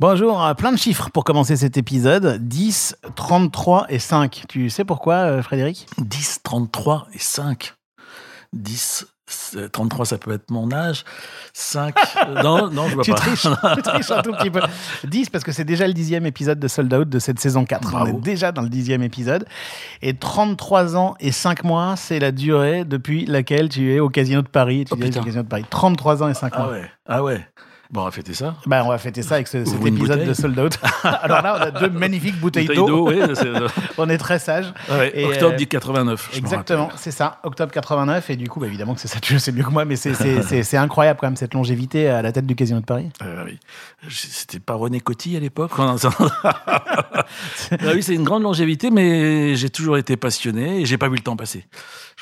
Bonjour, euh, plein de chiffres pour commencer cet épisode. 10, 33 et 5. Tu sais pourquoi, euh, Frédéric? 10, 33 et 5. 10, 33, ça peut être mon âge. 5, euh, non, non, je vois tu pas. Triches, tu triches un tout petit peu. 10 parce que c'est déjà le dixième épisode de Sold Out de cette saison 4. Bravo. On est déjà dans le dixième épisode. Et 33 ans et 5 mois, c'est la durée depuis laquelle tu es au Casino de Paris. Tu Oh, putain. le Casino de Paris. 33 ans et 5 Ah mois. ouais, ah ouais. Bon, on va fêter ça. Bah, on va fêter ça avec ce- cet épisode de Sold Out. Alors là, on a deux magnifiques bouteilles, Bouteille d'eau. oui. On est très sages. ouais, Et, octobre euh, du 89. je me Exactement, c'est ça, octobre 89. Et du coup, bah, évidemment que c'est ça, tu le sais mieux que moi, mais c'est- incroyable quand même cette longévité à la tête du Casino de Paris. Euh, oui. C'était pas René Coty à l'époque Ah oui, c'est une grande longévité, mais j'ai toujours été passionné et j'ai pas vu le temps passer.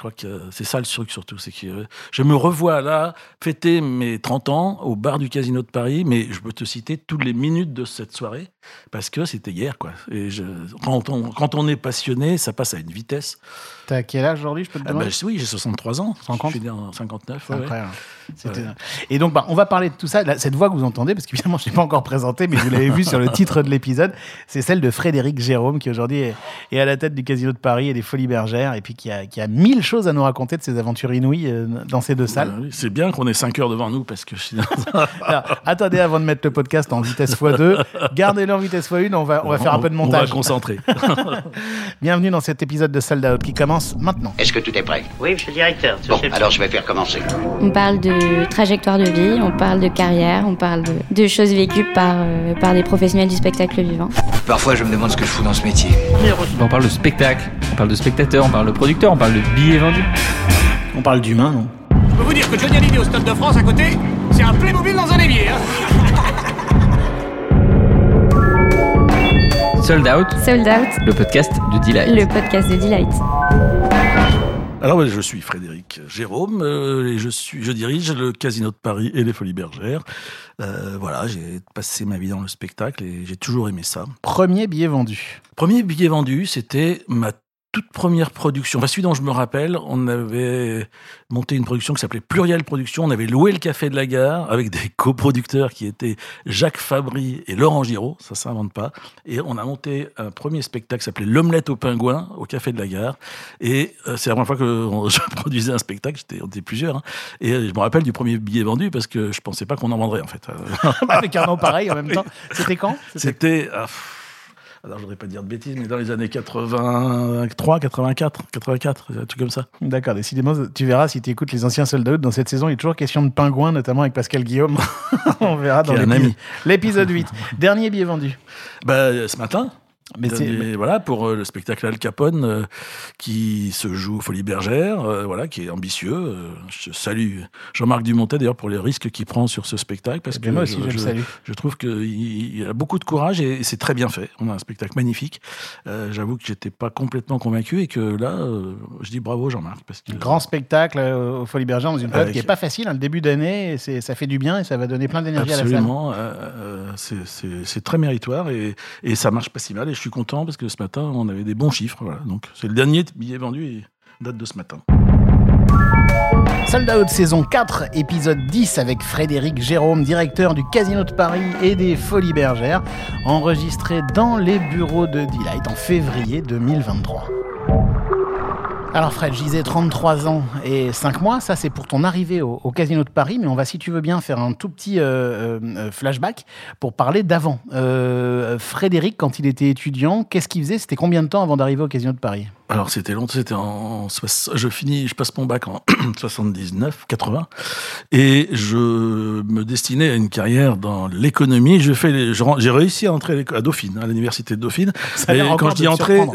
Je crois que c'est ça le truc surtout, c'est que je me revois là fêter mes 30 ans au bar du Casino de Paris, mais je peux te citer toutes les minutes de cette soirée parce que c'était hier, quoi. Et quand, on, quand on est passionné, ça passe à une vitesse. T'as quel âge aujourd'hui, je peux te Ah demander bah, oui, j'ai 63 ans. 50? Je suis né en 59. C'est ouais, ouais. incroyable. C'était- Ouais. Et donc, bah, on va parler de tout ça. Là, cette voix que vous entendez, parce qu'évidemment, je ne l'ai pas encore présentée, mais vous l'avez vu sur le titre de l'épisode, c'est celle de Frédéric Jérôme, qui aujourd'hui est, est à la tête du Casino de Paris et des Folies Bergères, et puis qui a, qui a mille choses à nous raconter de ses aventures inouïes euh, dans ces deux salles. Euh, oui, C'est bien qu'on ait 5 heures devant nous parce que je suis Alors, attendez avant de mettre le podcast en vitesse x2. Gardez-le en vitesse x1. On va, on va faire un peu de On montage. va concentrer. Bienvenue dans cet épisode de Sold Out qui commence maintenant. Est-ce que tout est prêt? Oui, monsieur le directeur. Bon, alors je vais faire commencer. On parle de trajectoire de vie, on parle de carrière, on parle de, de choses vécues par, euh, par des professionnels du spectacle vivant. Parfois, je me demande ce que je fous dans ce métier. On parle de spectacle, on parle de spectateur, on parle de producteur, on parle de billets vendus. On parle d'humain, non? Je peux vous dire que Johnny Hallyday au Stade de France à côté, c'est un Playmobil dans un évier. Hein. Sold Out, Sold Out, le podcast de Delight. le podcast de Delight. Alors, je suis Frédéric Jérôme euh, et je, suis, je dirige le Casino de Paris et les Folies Bergères. Euh, voilà, j'ai passé ma vie dans le spectacle et j'ai toujours aimé ça. Premier billet vendu. Premier billet vendu, c'était ma toute première production. Enfin, celui dont je me rappelle, on avait monté une production qui s'appelait Pluriel Production. On avait loué le Café de la Gare avec des coproducteurs qui étaient Jacques Fabry et Laurent Giraud. Ça s'invente pas. Et on a monté un premier spectacle qui s'appelait L'Omelette au Pingouin au Café de la Gare. Et euh, c'est la première fois que je produisais un spectacle. J'étais, on était plusieurs. hein. Et euh, je me rappelle du premier billet vendu parce que je pensais pas qu'on en vendrait, en fait. Avec un nom pareil en même temps. C'était quand? C'était. ah, alors, je voudrais pas dire de bêtises, mais dans les années 83, 84, 84, un truc comme ça. D'accord, décidément, tu verras si tu écoutes les anciens Sold Out dans cette saison, il est toujours question de pingouins, notamment avec Pascal Guillaume. On verra dans l'épisode 8. Dernier billet vendu. Bah, ce matin. Mais voilà pour euh, le spectacle Al Capone euh, qui se joue aux Folies Bergères, euh, voilà qui est ambitieux. Euh, je salue Jean-Marc Dumontet d'ailleurs pour les risques qu'il prend sur ce spectacle parce Eh que bien, moi aussi, je, je, le salue. je trouve qu'il il a beaucoup de courage et c'est très bien fait. On a un spectacle magnifique. J'avoue que j'étais pas complètement convaincu et que là, je dis bravo Jean-Marc parce que Grand spectacle au Folie Bergère dans une période Avec- qui n'est pas facile, hein, le début d'année, ça fait du bien et ça va donner plein d'énergie à la salle. Absolument, c'est- très méritoire et, et ça marche pas si mal. Et je suis content parce que ce matin, on avait des bons chiffres. Voilà. Donc, c'est le dernier billet vendu et date de ce matin. Sold saison 4, épisode 10 avec Frédéric Jérôme, directeur du Casino de Paris et des Folies Bergères, enregistré dans les bureaux de Delight en février 2023. Alors Fred, je disais 33 ans et 5 mois, ça c'est pour ton arrivée au, Casino de Paris, mais on va si tu veux bien faire un tout petit euh, euh, flashback pour parler d'avant. Euh, Frédéric, quand il était étudiant, qu'est-ce qu'il faisait? C'était combien de temps avant d'arriver au Casino de Paris? Alors, c'était longtemps, c'était en. Je finis, je passe mon bac en 79, 80, et je me destinais à une carrière dans l'économie. Je fais J'ai réussi à entrer à Dauphine, à l'université de Dauphine. a l'air Et quand je dis entrer, oui,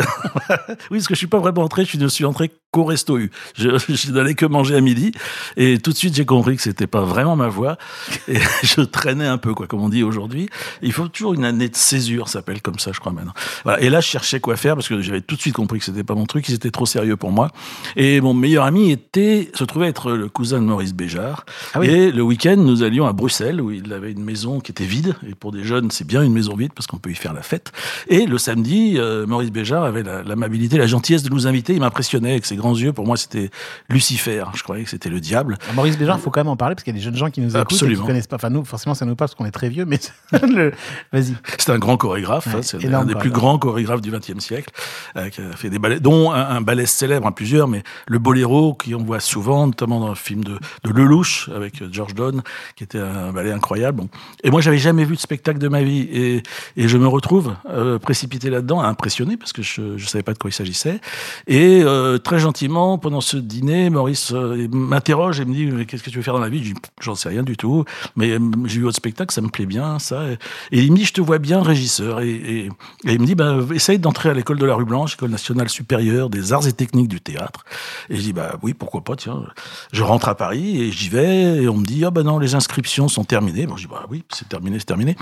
parce que je suis pas vraiment entré, je ne suis entré qu'au resto U. Je, je n'allais que manger à midi, et tout de suite j'ai compris que c'était pas vraiment ma voie, et je traînais un peu, quoi, comme on dit aujourd'hui. Il faut toujours une année de césure, ça s'appelle comme ça, je crois maintenant. Voilà. Et là, je cherchais quoi faire parce que j'avais tout de suite compris que c'était pas mon truc, ils étaient trop sérieux pour moi. Et mon meilleur ami était, se trouvait être le cousin de Maurice Béjart. Ah oui. Et le week-end, nous allions à Bruxelles où il avait une maison qui était vide. Et pour des jeunes, c'est bien une maison vide parce qu'on peut y faire la fête. Et le samedi, euh, Maurice Béjart avait la- l'amabilité, la, gentillesse de nous inviter. Il m'impressionnait avec ses grands yeux. Pour moi, c'était Lucifer. Je croyais que c'était le diable. Alors, Maurice Béjart, il faut quand même en parler parce qu'il y a des jeunes gens qui nous écoutent et qui Absolument. connaissent pas. Enfin, nous, forcément, ça nous parle parce qu'on est très vieux, mais le- vas-y. C'est un grand chorégraphe. Ouais, hein, c'est un des plus grands chorégraphes du XXe siècle, euh, qui a fait des ballets, dont un, ballet célèbre, hein, plusieurs, mais le Boléro, qui on voit souvent, notamment dans le film de, de Lelouch avec euh, George Donne, qui était un ballet incroyable. Et moi, j'avais jamais vu de spectacle de ma vie, et, et je me retrouve euh, précipité là-dedans, impressionné parce que je, je savais pas de quoi il s'agissait. Et euh, très gentiment, pendant ce dîner, Maurice m'interroge et me dit qu'est-ce que tu veux faire dans la vie? Je dis j'en sais rien du tout, mais j'ai vu votre spectacle, ça me plaît bien, ça. Et, et il me dit je te vois bien régisseur, et, il me dit bah, essaye d'entrer à l'école de la rue Blanche, école nationale des arts et techniques du théâtre. Et je dis bah oui pourquoi pas tiens. Je rentre à Paris et j'y vais et on me dit ah bah non les inscriptions sont terminées. Bon je dis bah oui c'est terminé c'est terminé.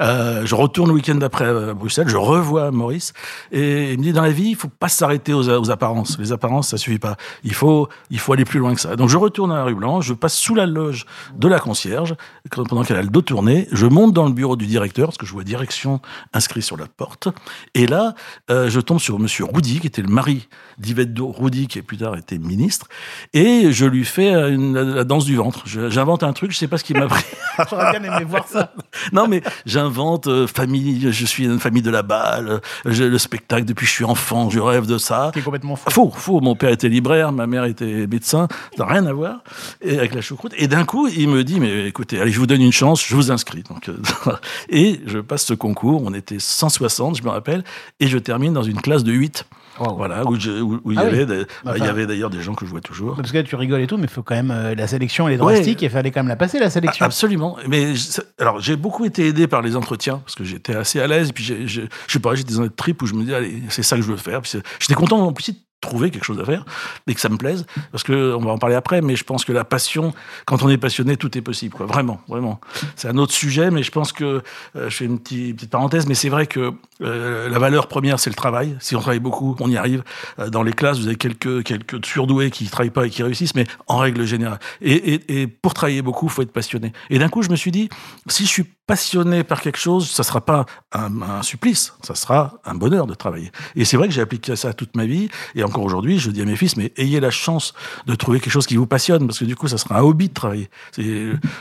Euh, je retourne le week-end d'après à Bruxelles, je revois Maurice et il me dit dans la vie il faut pas s'arrêter aux, apparences. Les apparences ça suffit pas. Il faut il faut aller plus loin que ça. Donc je retourne à la rue Blanche, je passe sous la loge de la concierge pendant qu'elle a le dos tourné. Je monte dans le bureau du directeur parce que je vois direction inscrit sur la porte. Et là euh, je tombe sur Monsieur Roudy qui était le mari d'Yvette Roudy qui plus tard été ministre et je lui fais euh, une, la, la danse du ventre. J'invente un truc, je sais pas ce qui m'a pris. J'aurais bien aimé voir ça. Non, mais j'invente euh, famille, je suis une famille de la balle, j'ai le spectacle depuis que je suis enfant, je rêve de ça. T'es complètement fou. Faux, faux. Mon père était libraire, ma mère était médecin, ça n'a rien à voir et avec la choucroute. Et d'un coup, il me dit, mais écoutez, allez, je vous donne une chance, je vous inscris. Donc, euh, et je passe ce concours, on était 160, je me rappelle, et je termine dans une classe de 8. Wow. Voilà, où, je- où- où il y Ah oui. Bah, il y avait d'ailleurs des gens que je vois toujours. Parce que là, tu rigoles et tout, mais il faut quand même. euh, la sélection, elle est Ouais. drastique et il fallait quand même la passer, la sélection. Ah, Absolument. Mais je- alors j'ai beaucoup été aidé par les entretiens parce que j'étais assez à l'aise. Et puis j'ai- j'ai- je sais pas, j'étais dans une trip où je me disais allez, c'est ça que je veux faire. J'étais content en plus trouver quelque chose à faire et que ça me plaise parce que on va en parler après. Mais je pense que la passion, quand on est passionné, tout est possible. Quoi. Vraiment, vraiment. C'est un autre sujet, mais je pense que euh, je fais une petite, parenthèse, mais c'est vrai que euh, la valeur première c'est le travail. Si on travaille beaucoup, on y arrive. Euh, dans les classes, vous avez quelques quelques surdoués qui travaillent pas et qui réussissent, mais en règle générale. Et, et, et pour travailler beaucoup, faut être passionné. Et d'un coup, je me suis dit, si je suis passionné par quelque chose, ça sera pas un, un supplice, ça sera un bonheur de travailler. Et c'est vrai que j'ai appliqué ça toute ma vie, et encore aujourd'hui, je dis à mes fils, mais ayez la chance de trouver quelque chose qui vous passionne, parce que du coup, ça sera un hobby de travailler.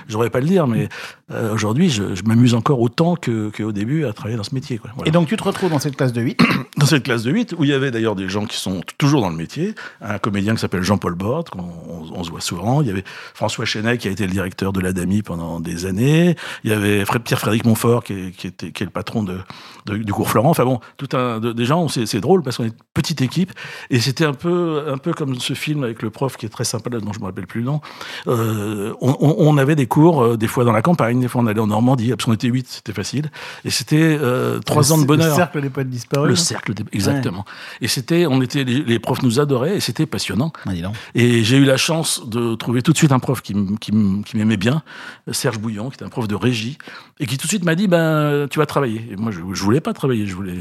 J'aurais pas le dire, mais euh, aujourd'hui, je, je m'amuse encore autant que- qu'au début à travailler dans ce métier. Quoi. Voilà Et donc, tu te retrouves dans cette classe de 8. dans cette classe de 8, où il y avait d'ailleurs des gens qui sont toujours dans le métier, un comédien qui s'appelle Jean-Paul Borde, qu'on on, on se voit souvent, il y avait François Chenet qui a été le directeur de l'ADAMI pendant des années, il y avait Pierre-Frédéric Montfort qui est, qui, était, qui est le patron de, de- du cours Florent, enfin bon, tout un, de- des gens, c'est c'est drôle parce qu'on est une petite équipe, et c'était un peu, un peu comme ce film avec le prof qui est très sympa, dont je me rappelle plus le nom, euh, on, avait des cours, euh, des fois dans la campagne, des fois on allait en Normandie, parce qu'on était 8, c'était facile, et c'était euh, trois ans de bonheur. Le cercle des poètes disparus. Le cercle, des- exactement. Et c'était, on était, les, les profs nous adoraient et c'était passionnant. Ah. Et j'ai eu la chance de trouver tout de suite un prof qui, qui, qui m'aimait bien, Serge Bouillon, qui était un prof de régie, et qui tout de suite m'a dit, ben, tu vas travailler. Et moi, je, je voulais pas travailler, je voulais.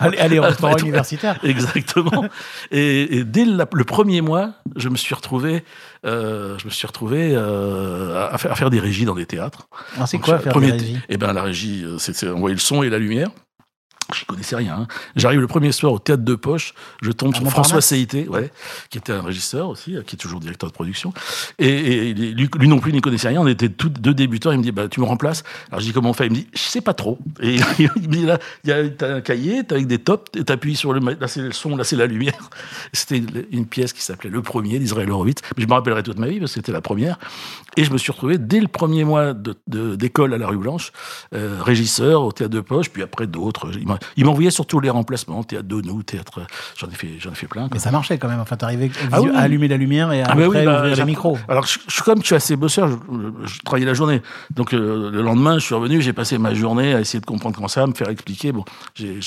Allez, allez au restaurant Ouais, universitaire. Exactement. Et, et dès la- le premier mois, je me suis retrouvé, euh, je me suis retrouvé euh, à, faire, à faire des régies dans des théâtres. Alors, c'est quoi faire des régies? Eh ben la régie, euh, c'est c'est envoyer le son et la lumière. Je connaissais rien. hein. J'arrive le premier soir au théâtre de poche. Je tombe À sur François Seité, ouais, qui était un régisseur aussi, euh, qui est toujours directeur de production. Et, et lui, lui non plus n'y connaissait rien. On était tous deux débutants. Il me dit, bah, tu me remplaces. Alors je dis, comment on fait? Il me dit, je sais pas trop. Et il me dit, là, il t'as un cahier, t'as avec des tops, t'appuies sur le, là c'est le son, là c'est la lumière. C'était une pièce qui s'appelait Le Premier d'Israël Horowitz. Mais je me rappellerai toute ma vie parce que c'était la première. Et je me suis retrouvé dès le premier mois de- de- d'école à la rue Blanche, euh, régisseur au théâtre de poche, puis après d'autres. Il Il m'envoyait surtout les remplacements, théâtre de nous, théâtre. J'en ai fait, j'en ai fait plein. quoi. Mais ça marchait quand même. Enfin, t'arrivais Ah oui. à allumer la lumière et à Ah bah oui, bah, ouvrir les micros. Alors, je, je- comme je suis assez bosseur, je, je travaillais la journée. Donc, euh, le lendemain, je suis revenu, j'ai passé ma journée à essayer de comprendre comment ça, va, me faire expliquer. Bon, j'ai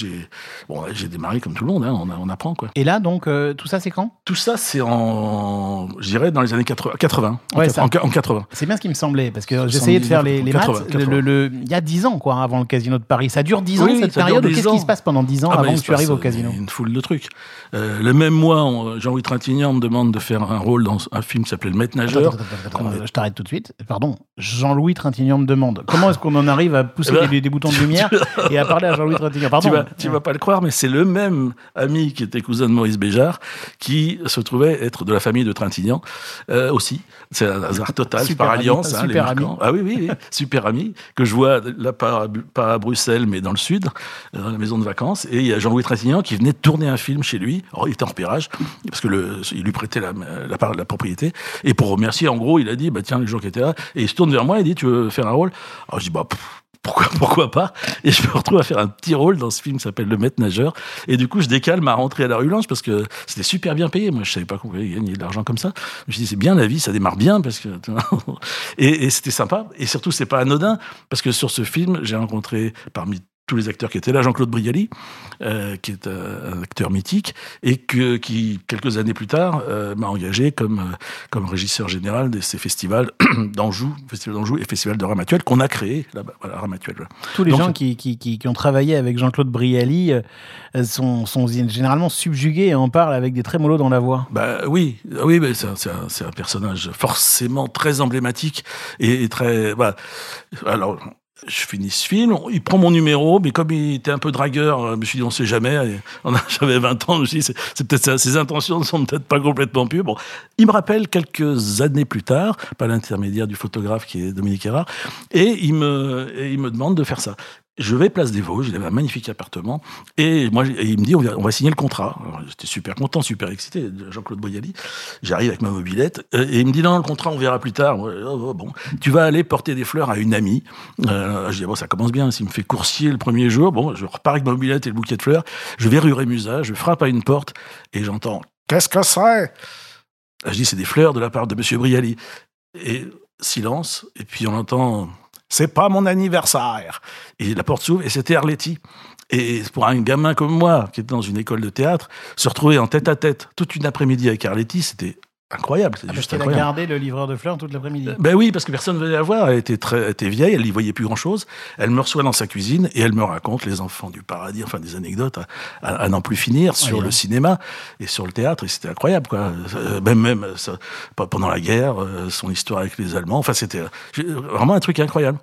bon, j'ai démarré comme tout le monde, hein, on, apprend, quoi. Et là, donc, euh, tout ça, c'est quand? Tout ça, c'est en, je dirais, dans les années 80. 80 en, Ouais, quat- ça. en, en 80. C'est bien ce qui me semblait, parce que j'essayais de faire les, les 79, maths. 80. Le- le- le- il y a 10 ans, quoi, avant le Casino de Paris. Ça dure 10 ans, cette période, au 10 qu'est-ce qui se passe pendant 10 ans Ah avant que tu arrives au casino euh, Une foule de trucs. Euh, le même mois, Jean-Louis Trintignant me demande de faire un rôle dans un film qui s'appelait Le Maître Nageur. attends, attends, attends, attends, je t'arrête tout de suite. Pardon, Jean-Louis Trintignant me demande comment est-ce qu'on en arrive à pousser Eh ben, des, des boutons de lumière et à parler à Jean-Louis Trintignant? Pardon. Tu vas, tu vas pas le croire, mais c'est le même ami qui était cousin de Maurice Béjart qui se trouvait être de la famille de Trintignant euh, aussi. C'est un hasard total, Super par ami, alliance. hein, les super Marquand. Ah oui, oui, oui, super ami que je vois là pas, à Bu- pas à Bruxelles, mais dans le sud, euh, dans la maison de vacances. Et il y a Jean-Louis Trintignant qui venait de tourner un film chez lui. Il était en repérage parce que il lui prêtait la, la, la propriété. Et pour remercier, en gros, il a dit bah tiens les gens qui étaient là. Et il se tourne vers moi et dit tu veux faire un rôle? Alors je dis bah pourquoi, pourquoi pas? Et je me retrouve à faire un petit rôle dans ce film qui s'appelle Le Maître Nageur. Et du coup, je décale ma rentrée à la rue Blanche parce que c'était super bien payé. Moi, je savais pas qu'on pouvait gagner de l'argent comme ça. Je me suis c'est bien la vie, ça démarre bien parce que. et, et c'était sympa. Et surtout, c'est pas anodin parce que sur ce film, j'ai rencontré parmi tous les acteurs qui étaient là, Jean-Claude Brialy, euh, qui est euh, un acteur mythique, et que, qui, quelques années plus tard, euh, m'a engagé comme, comme régisseur général de ces festivals d'Anjou, Festival d'Anjou et Festival de Ramatuel, qu'on a créé là-bas, voilà, Ramatuel. Tous les Donc- gens qui, qui, qui, ont travaillé avec Jean-Claude Brialy euh, sont, sont généralement subjugués et en parlent avec des trémolos dans la voix. Bah oui, oui, mais c'est un, personnage forcément très emblématique et, et très. Bah, alors, je finis ce film, il prend mon numéro, mais comme il était un peu dragueur, euh, je me suis dit on sait jamais. J'avais 20 ans, je me suis dit c'est peut-être ça, ses intentions ne sont peut-être pas complètement pures. Bon, il me rappelle quelques années plus tard, par l'intermédiaire du photographe qui est Dominique Erard, et il me, et il me demande de faire ça. Je vais place des Vosges, il avait un magnifique appartement, et moi, il me dit on va, signer le contrat. J'étais super content, super excité, Jean-Claude Boyali. J'arrive avec ma mobilette, euh, et il me dit non, le contrat on verra plus tard. Oh, oh, bon, tu vas aller porter des fleurs à une amie. Euh, je dis bon, ça commence bien. S'il me fait coursier le premier jour, bon, je repars avec ma mobilette et le bouquet de fleurs. Je vais rue Rémusat, je frappe à une porte, et j'entends qu'est-ce que c'est? Je dis c'est des fleurs de la part de Monsieur Brialy. Et silence, et puis on entend c'est pas mon anniversaire. Et la porte s'ouvre et c'était Arletty. Et pour un gamin comme moi, qui était dans une école de théâtre, se retrouver en tête à tête toute une après-midi avec Arletty, c'était incroyable. Parce juste qu'elle a gardé le livreur de fleurs toute l'après-midi. Ben oui, parce que personne ne venait la voir. Elle était très, elle était vieille, elle n'y voyait plus grand-chose. Elle me reçoit dans sa cuisine et elle me raconte les enfants du paradis, enfin des anecdotes à, à- à n'en plus finir sur Ouais, le hein. cinéma et sur le théâtre. Et c'était incroyable, quoi. Euh, Même, même ça, pendant la guerre, euh, son histoire avec les Allemands. Enfin, c'était vraiment un truc incroyable.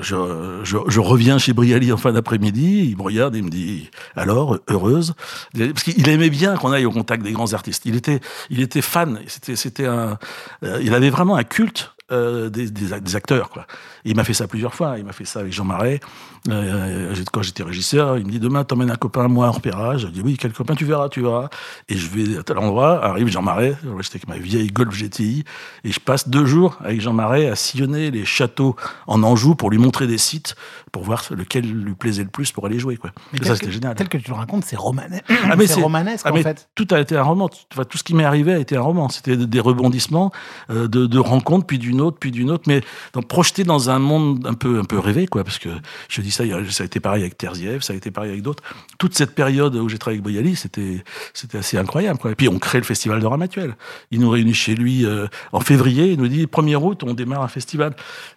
Je, je, je reviens chez Brialy en fin d'après-midi. Il me regarde et il me dit alors heureuse, parce qu'il aimait bien qu'on aille au contact des grands artistes. Il était, il était fan. C'était, c'était un, euh, il avait vraiment un culte euh, des, des, ac- des acteurs. Quoi. Et il m'a fait ça plusieurs fois. Il m'a fait ça avec Jean Marais. Euh, j'ai- quand j'étais régisseur, il me dit demain, t'emmènes un copain moi en repérage. Je dis oui, quel copain tu verras, tu verras. Et je vais à tel endroit. Arrive Jean Marais. J'étais avec ma vieille Golf GTI. Et je passe deux jours avec Jean Marais à sillonner les châteaux en Anjou pour lui montrer des sites, pour voir lequel lui plaisait le plus pour aller jouer. Quoi. Et ça, c'était génial. Tel que tu le racontes, c'est romanesque. Ah, c'est romanesque Ah, en fait. Tout a été un roman. Tout- Enfin, tout ce qui m'est arrivé a été un roman. C'était des rebondissements, euh, de, de rencontres, puis d'une puis d'une autre, mais donc, projeté dans un monde un peu, un peu rêvé, quoi. Parce que je dis ça, ça a été pareil avec Terziev, ça a été pareil avec d'autres. Toute cette période où j'ai travaillé avec Boyali, c'était, c'était assez incroyable. Et puis on crée le festival de Ramatuel. Il nous réunit chez lui euh, en février. Il nous dit 1er août, on démarre un festival.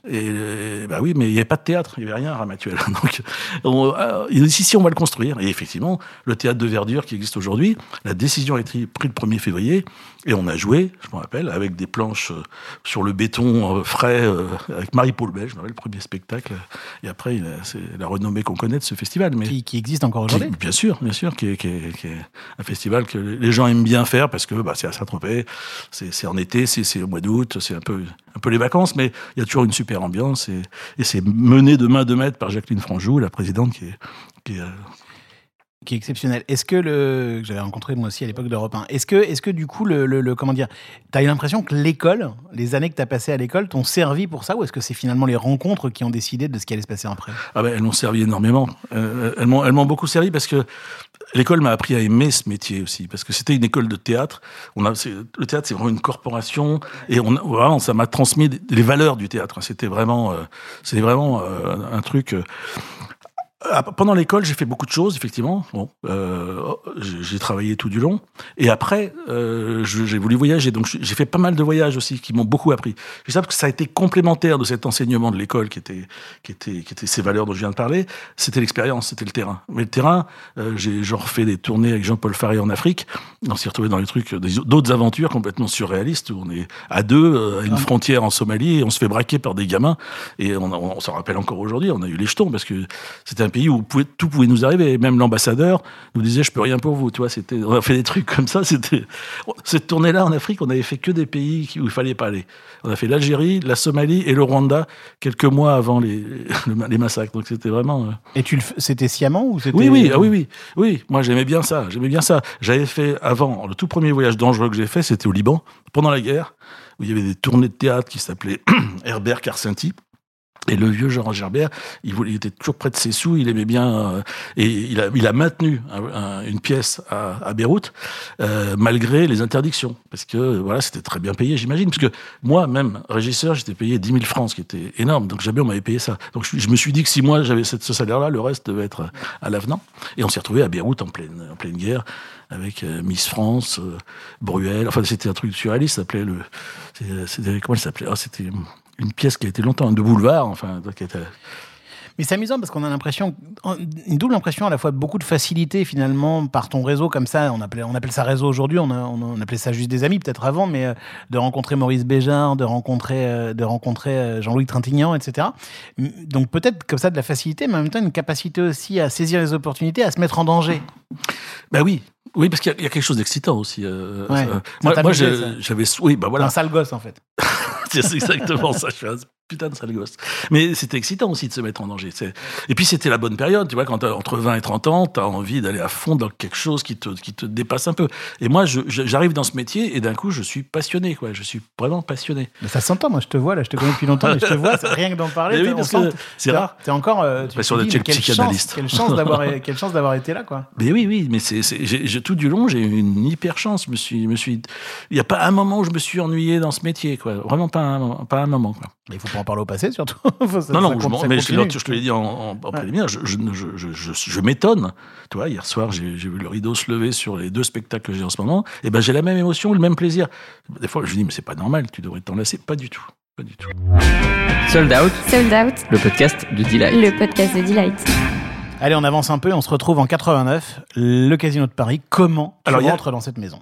Et euh, bah oui, mais il n'y avait pas de théâtre, il n'y avait rien à Ramatuel. Donc on, euh, il nous dit si, si, on va le construire. Et effectivement, le théâtre de verdure qui existe aujourd'hui, la décision a été prise le 1er février et on a joué, je me rappelle, avec des planches euh, sur le béton euh, frais, euh, avec Marie-Paul Belge, je me rappelle, le premier spectacle. Et après, c'est la renommée qu'on connaît de ce festival. Mais Qui, qui existe encore aujourd'hui. bien sûr, bien sûr, qui est, qui est- qui est un festival que les gens aiment bien faire parce que bah, c'est à Saint-Tropez, c'est en été, c'est au mois d'août, c'est un peu, un peu les vacances, mais il y a toujours une super ambiance et, et c'est mené de main de maître par Jacqueline Franjou, la présidente qui est, qui est, qui est exceptionnel. Est-ce que le j'avais rencontré moi aussi à l'époque d'Europe 1. Est-ce que est-ce que du coup le, le- comment dire, t'as eu l'impression que l'école, les années que t'as passées à l'école, t'ont servi pour ça ou est-ce que c'est finalement les rencontres qui ont décidé de ce qui allait se passer après? Ah ben, elles m'ont servi énormément. Euh, elles m'ont, elles m'ont beaucoup servi parce que l'école m'a appris à aimer ce métier aussi, parce que c'était une école de théâtre. On a, le théâtre, c'est vraiment une corporation, et on, vraiment, ça m'a transmis les valeurs du théâtre. C'était vraiment, euh, c'était vraiment euh, un truc. Euh, pendant l'école, j'ai fait beaucoup de choses, effectivement. Bon, euh, j'ai travaillé tout du long. Et après, euh, j'ai voulu voyager. Donc, j'ai fait pas mal de voyages aussi qui m'ont beaucoup appris. Je sais que ça a été complémentaire de cet enseignement de l'école qui était, qui était, qui était ces valeurs dont je viens de parler. C'était l'expérience, c'était le terrain. Mais le terrain, euh, j'ai genre fait des tournées avec Jean-Paul Faré en Afrique. On s'est retrouvé dans les trucs, d'autres aventures complètement surréalistes où on est à deux, euh, à une frontière en Somalie et on se fait braquer par des gamins. Et on, on, on s'en rappelle encore aujourd'hui. On a eu les jetons parce que c'était un pays où pouvait- tout pouvait nous arriver. Même l'ambassadeur nous disait, je peux rien pour vous. Tu vois, c'était, on a fait des trucs comme ça. C'était, cette tournée-là en Afrique, on avait fait que des pays où il fallait pas aller. On a fait l'Algérie, la Somalie et le Rwanda quelques mois avant les, les massacres. Donc c'était vraiment. euh, Et tu le f- c'était sciemment ou c'était oui, oui, ah oui, oui, oui. Moi, j'aimais bien ça. J'aimais bien ça. J'avais fait avant le tout premier voyage dangereux que j'ai fait, c'était au Liban pendant la guerre, où il y avait des tournées de théâtre qui s'appelaient Herbert Carcenti. Et le vieux Georges Gerbert, il, voulait, il était toujours près de ses sous, il aimait bien, euh, et il a, il a maintenu un- un- une pièce à, à Beyrouth euh, malgré les interdictions, parce que voilà, c'était très bien payé, j'imagine, parce que moi, même régisseur, j'étais payé 10 000 francs, ce qui était énorme, donc jamais on m'avait payé ça. Donc je, me suis dit que si moi j'avais ce salaire-là, le reste devait être à l'avenant. Et on s'est retrouvé à Beyrouth en pleine, en pleine guerre avec euh, Miss France, euh, Bruel. Enfin, c'était un truc surréaliste. S'appelait le. c'était- comment elle s'appelait? Ah, C'était une pièce qui a été longtemps de boulevard. Enfin, qui était- Mais c'est amusant parce qu'on a l'impression, une double impression à la fois de beaucoup de facilité finalement par ton réseau comme ça. On appelle, on appelle ça réseau aujourd'hui, on, on, appelait ça juste des amis peut-être avant, mais euh, de rencontrer Maurice Béjart, de rencontrer, euh, de rencontrer euh, Jean-Louis Trintignant, etc. Donc peut-être comme ça de la facilité, mais en même temps une capacité aussi à saisir les opportunités, à se mettre en danger. Ben oui. Oui, parce qu'il y, a- il y a quelque chose d'excitant aussi. euh, Ouais. euh, moi, moi, j'avais. Oui, bah voilà. Un sale gosse en fait. c'est exactement ça. Je suis un putain de sale gosse. Mais c'était excitant aussi de se mettre en danger. Et puis c'était la bonne période, tu vois, quand t'as entre 20 et 30 ans, t'as envie d'aller à fond dans quelque chose qui te, qui te dépasse un peu. Et moi, j'arrive dans ce métier et d'un coup, je suis passionné, quoi. Je suis vraiment passionné. Mais ça s'entend, moi je te vois là, je te connais depuis longtemps, mais je te vois, rien que d'en parler. Oui, c'est rare. T'es encore. euh, tu Pas sûr d'être psychanalyste. quelle chance d'avoir, été là, quoi. Mais oui, oui, mais c'est, tout du long, j'ai eu une hyper chance. Je me suis, me suis, il n'y a pas un moment où je me suis ennuyé dans ce métier, quoi. Vraiment pas un, pas un moment, quoi. Mais il faut pas en parler au passé surtout. Non, ça non, je, compte- mais je, te l'ai dit en, en, en préliminaire, je, je, je, je, je- je m'étonne. Tu vois, hier soir, j'ai, j'ai vu le rideau se lever sur les deux spectacles que j'ai en ce moment. Et ben, j'ai la même émotion, le même plaisir. Des fois, je me dis, mais c'est pas normal, tu devrais t'en lasser. Pas du tout. Pas du tout. Sold Out, Sold Out, le podcast de Delight. le podcast de Delight. Allez, on avance un peu, on se retrouve en 89, le Casino de Paris. Comment Alors, tu il y a- rentres dans cette maison?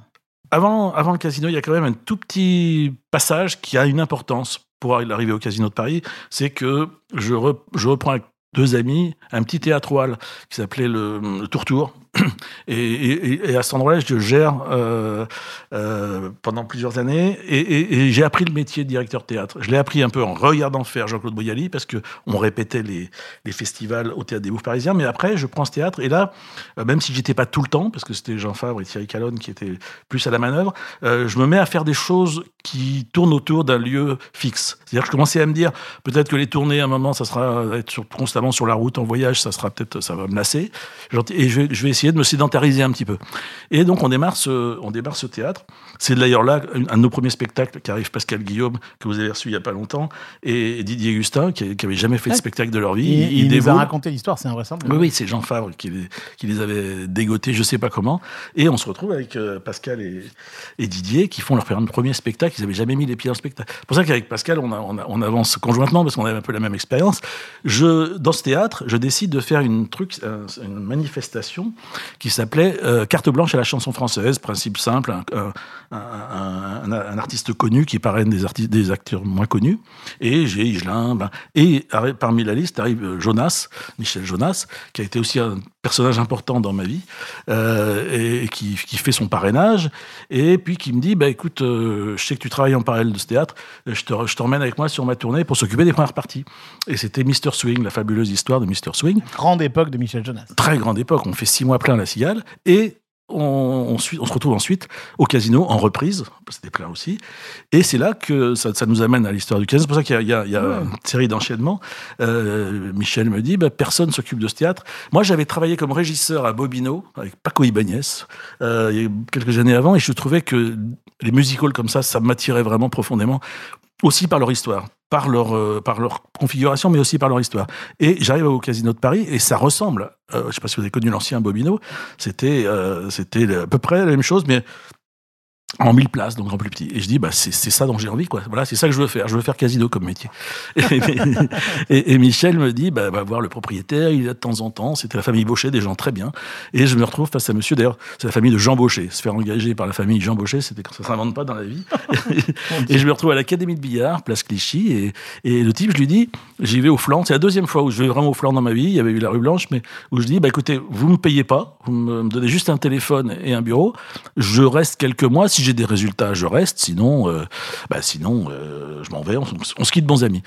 Avant, avant le casino, il y a quand même un tout petit passage qui a une importance pour arriver au casino de Paris. C'est que je, re- je reprends avec deux amis un petit théâtre qui s'appelait le, le Tour-Tour. Et, à cet endroit-là, je gère euh, euh, pendant plusieurs années et, j'ai appris le métier de directeur théâtre. Je l'ai appris un peu en regardant faire Jean-Claude Boyali parce que on répétait les, festivals au théâtre des Bouffes parisiens. Mais après, je prends ce théâtre et là, euh, même si j'étais pas tout le temps parce que c'était Jean Favre et Thierry Calonne qui étaient plus à la manœuvre, je me mets à faire des choses qui tournent autour d'un lieu fixe. C'est-à-dire que je commençais à me dire peut-être que les tournées à un moment ça sera être constamment sur la route en voyage, ça sera peut-être ça va me lasser. Et je je vais essayer de me sédentariser un petit peu. Et donc on démarre ce, on démarre ce théâtre. C'est d'ailleurs là un de nos premiers spectacles qu'arrive Pascal Guillaume que vous avez reçu il y a pas longtemps et Didier Gustin qui, qui avait jamais fait de spectacle de leur vie. Il, il nous a raconté l'histoire, c'est invraisemblable. oui, oui, c'est Jean Favre qui les, qui les avait dégotés, je sais pas comment. Et on se retrouve avec euh, Pascal et, et Didier qui font leur premier spectacle. Ils avaient jamais mis les pieds dans le spectacle. C'est pour ça qu'avec Pascal, on, a- on, a- on avance conjointement parce qu'on avait un peu la même expérience. Je, dans ce théâtre, je décide de faire une truc, un- une manifestation qui s'appelait euh, Carte blanche à la chanson française. Principe simple, un, un artiste connu qui parraine des, artistes, des acteurs moins connus. Et j'ai Higelin. ben, et parmi la liste arrive euh, Jonas, Michel Jonas, qui a été aussi un personnage important dans ma vie, euh, et qui, qui fait son parrainage, et puis qui me dit, bah, écoute, euh, je sais que tu travailles en parallèle de ce théâtre, je te- je t'emmène avec moi sur ma tournée pour s'occuper des premières parties. Et c'était Mr. Swing, la fabuleuse histoire de Mr. Swing Grande époque de Michel Jonas. très grande époque. On fait six mois plein à la Cigale et on, on suit- on se retrouve ensuite au casino en reprise. C'était plein aussi. Et c'est là que ça, ça nous amène à l'histoire du casino. C'est pour ça qu'il y a, il y a- il y a une série d'enchaînements. Euh, Michel me dit, bah, personne s'occupe de ce théâtre. Moi, j'avais travaillé comme régisseur à Bobino avec Paco Ibáñez euh, quelques années avant et je trouvais que les musicals comme ça, ça m'attirait vraiment profondément aussi par leur histoire. Par leur, euh, par leur configuration, mais aussi par leur histoire. Et j'arrive au Casino de Paris et ça ressemble. Euh, je ne sais pas si vous avez connu l'ancien Bobino. C'était euh, c'était à peu près la même chose, mais en mille places, donc en plus petit. Et je dis, bah, c'est c'est ça dont j'ai envie, quoi. Voilà, c'est ça que je veux faire. Je veux faire casino comme métier. Et, et- et Michel me dit, bah, va voir le propriétaire, il est de temps en temps. C'était la famille Baucher, des gens très bien. Et je me retrouve face à monsieur, d'ailleurs, c'est la famille de Jean Baucher. Se faire engager par la famille Jean Baucher, c'était ça s'invente pas dans la vie. et je me retrouve à l'Académie de billard, place Clichy, et, et le type, je lui dis, j'y vais au flanc. C'est la deuxième fois où je vais vraiment au flanc dans ma vie. Il y avait eu la rue Blanche, mais où je dis, bah, écoutez, vous me payez pas, vous me me donnez juste un téléphone et un bureau. Je reste quelques mois. Si j'ai des résultats, je reste. Sinon, euh, bah, sinon, euh, je m'en vais. On, on se quitte bons amis.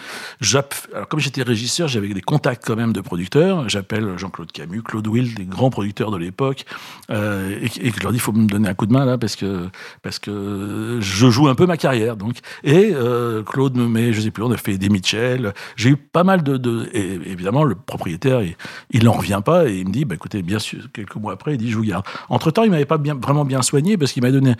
Comme j'étais régisseur, j'avais des contacts quand même de producteurs. J'appelle Jean-Claude Camus, Claude Will, des grands producteurs de l'époque, euh, et, je leur dis, il faut me donner un coup de main là, parce que parce que je joue un peu ma carrière. Donc, et Claude me met, je sais plus, on a fait des Mitchell. J'ai eu pas mal de, et évidemment le propriétaire, il, il n'en revient pas et il me dit, bah écoutez, bien sûr, quelques mois après, il dit, je vous garde. Entre temps, il m'avait pas bien, vraiment bien soigné parce qu'il m'a donné